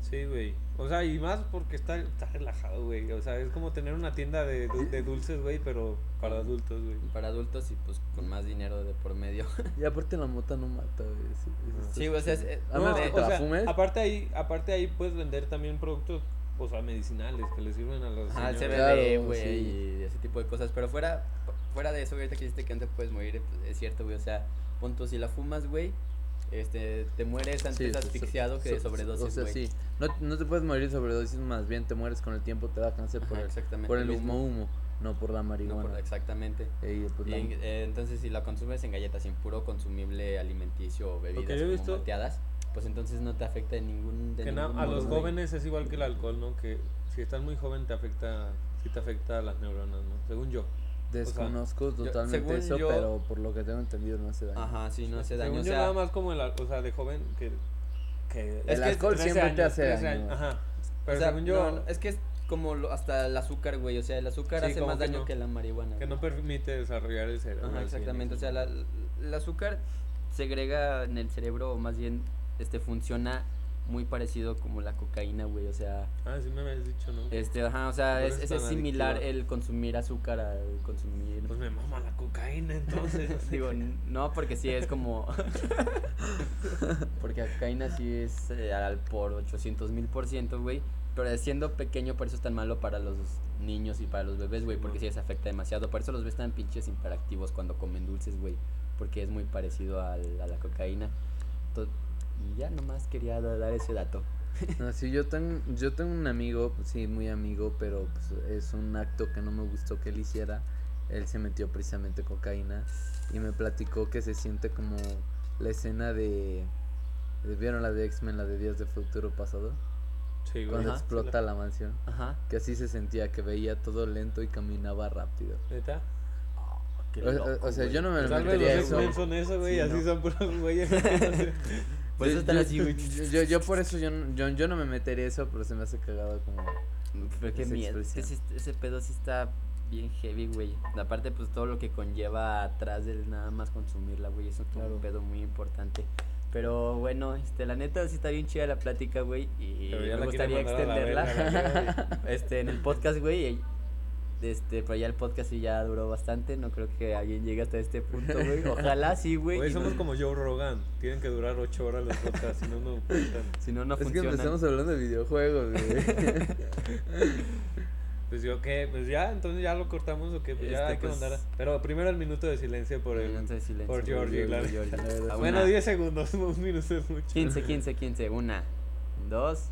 Sí, güey. O sea, y más porque está, está relajado, güey. O sea, es como tener una tienda de, de dulces, güey, pero para adultos, güey. Para adultos y pues con más dinero de por medio. y aparte la mota no mata, güey. está Sí, güey, o sea, es- chido. es- A No, de- o sea, fumes. aparte ahí, aparte ahí puedes vender también productos, o sea, medicinales que le sirven a los señores. CBD, güey, sí. y ese tipo de cosas. Pero fuera, fuera de eso, güey, ahorita que dijiste que no te puedes morir, es cierto, güey. O sea, punto, si la fumas, güey, este, te mueres antes Sí, so- asfixiado que de so- sobredosis, O sea, güey. sí. No, no te puedes morir de sobredosis, más bien te mueres con el tiempo, te da cáncer por, Ajá, el, por el mismo humo, no por la No, marihuana. por- exactamente. Ey, pues, Y, la- eh, entonces, si la consumes en galletas, sin puro consumible alimenticio o bebidas como visto- malteadas, pues entonces no te afecta en ningún de Que na- ningún a modo, los jóvenes es igual que el alcohol, ¿no? Que si estás muy joven te afecta, sí te afecta a las neuronas, ¿no? Según yo. Desconozco totalmente según eso, yo- pero por lo que tengo entendido no hace daño. Ajá, sí, no hace daño. Según o yo sea, nada más como el, o sea, de joven que... que Es El que alcohol 13 siempre te años, hace 13 daño. años, Ajá. Pero o sea, según yo, no, es que es como lo- hasta el azúcar, güey. O sea, el azúcar Sí, hace más que daño no. que la marihuana. que güey. no permite desarrollar el cerebro. Ajá, exactamente. O sea, la- el azúcar segrega en el cerebro, o más bien, este, funciona muy parecido como la cocaína, güey. O sea, Ah, sí me habías dicho, ¿no? este, ajá, o sea, es, es, similar adictiva. el consumir azúcar al consumir. Pues me mama la cocaína, entonces. Digo, no, porque sí es como. porque la cocaína sí es eh, al por 800 mil por ciento, güey. Pero siendo pequeño, por eso es tan malo para los niños y para los bebés, güey. Porque sí les afecta demasiado. Por eso los ves tan pinches hiperactivos cuando comen dulces, güey. Porque es muy parecido al- a la cocaína. To- y ya nomás quería da- dar ese dato. No, sí, yo tengo, yo tengo un amigo, pues, sí, muy amigo, pero pues, es un acto que no me gustó que él hiciera. Él se metió precisamente cocaína y me platicó que se siente como la escena de... ¿Vieron la de X-Men, la de Días de Futuro Pasado? Sí, güey. Cuando Ajá. explota la mansión. Ajá. Que así se sentía, que veía todo lento y caminaba rápido. ¿Neta? Qué O, o- sea, güey. yo no me Tal vez metería los eso. X-Men son eso, güey, Sí, así ¿no? son puros güeyes. Por eso Yo- están yo- así, güey. Yo, por eso yo, no- yo, yo no me metería eso, pero se me hace cagado como... Pero qué miedo. es que expresión. sí- ese pedo sí está bien heavy, güey. Aparte, pues todo lo que conlleva atrás del nada más consumirla, güey. Eso es Claro. un pedo muy importante. Pero bueno, este, la neta sí está bien chida la plática, güey. Y me gustaría extenderla. verga, la verga, este, en el podcast, güey. Este, pero ya el podcast sí ya duró bastante. No creo que alguien llegue hasta este punto, güey. Ojalá sí, güey. Güey, somos no- como Joe Rogan. Tienen que durar 8 horas los podcasts, si no, no cuentan. Si no, no es que funciona. empezamos hablando de videojuegos, güey. Pues yo qué, pues ya, entonces ya lo cortamos o qué, pues ya Este, hay que pues- mandar. a- Pero primero el minuto de silencio por el. Minuto de silencio por Georgie, claro. Georgie. A Bueno, una- 10 segundos, un minuto es mucho. 15, 15, 15. Una, dos,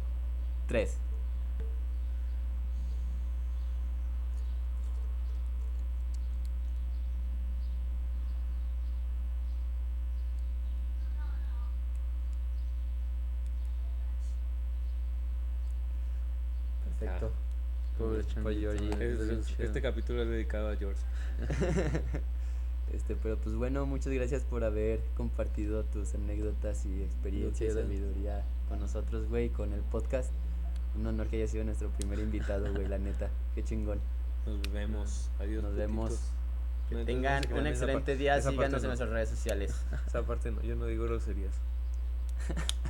tres. Perfecto. Georgie. Es- chido. este capítulo es dedicado a George. Este, pero pues bueno, muchas gracias por haber compartido tus anécdotas y experiencia y sabiduría con nosotros, güey, con el podcast. Un honor que haya sido nuestro primer invitado, güey, la neta. Qué chingón. Nos vemos. Adiós. Nos vemos. Que No, tengan no un excelente día. Síganos en no. nuestras redes sociales. Esa parte no, yo no digo groserías.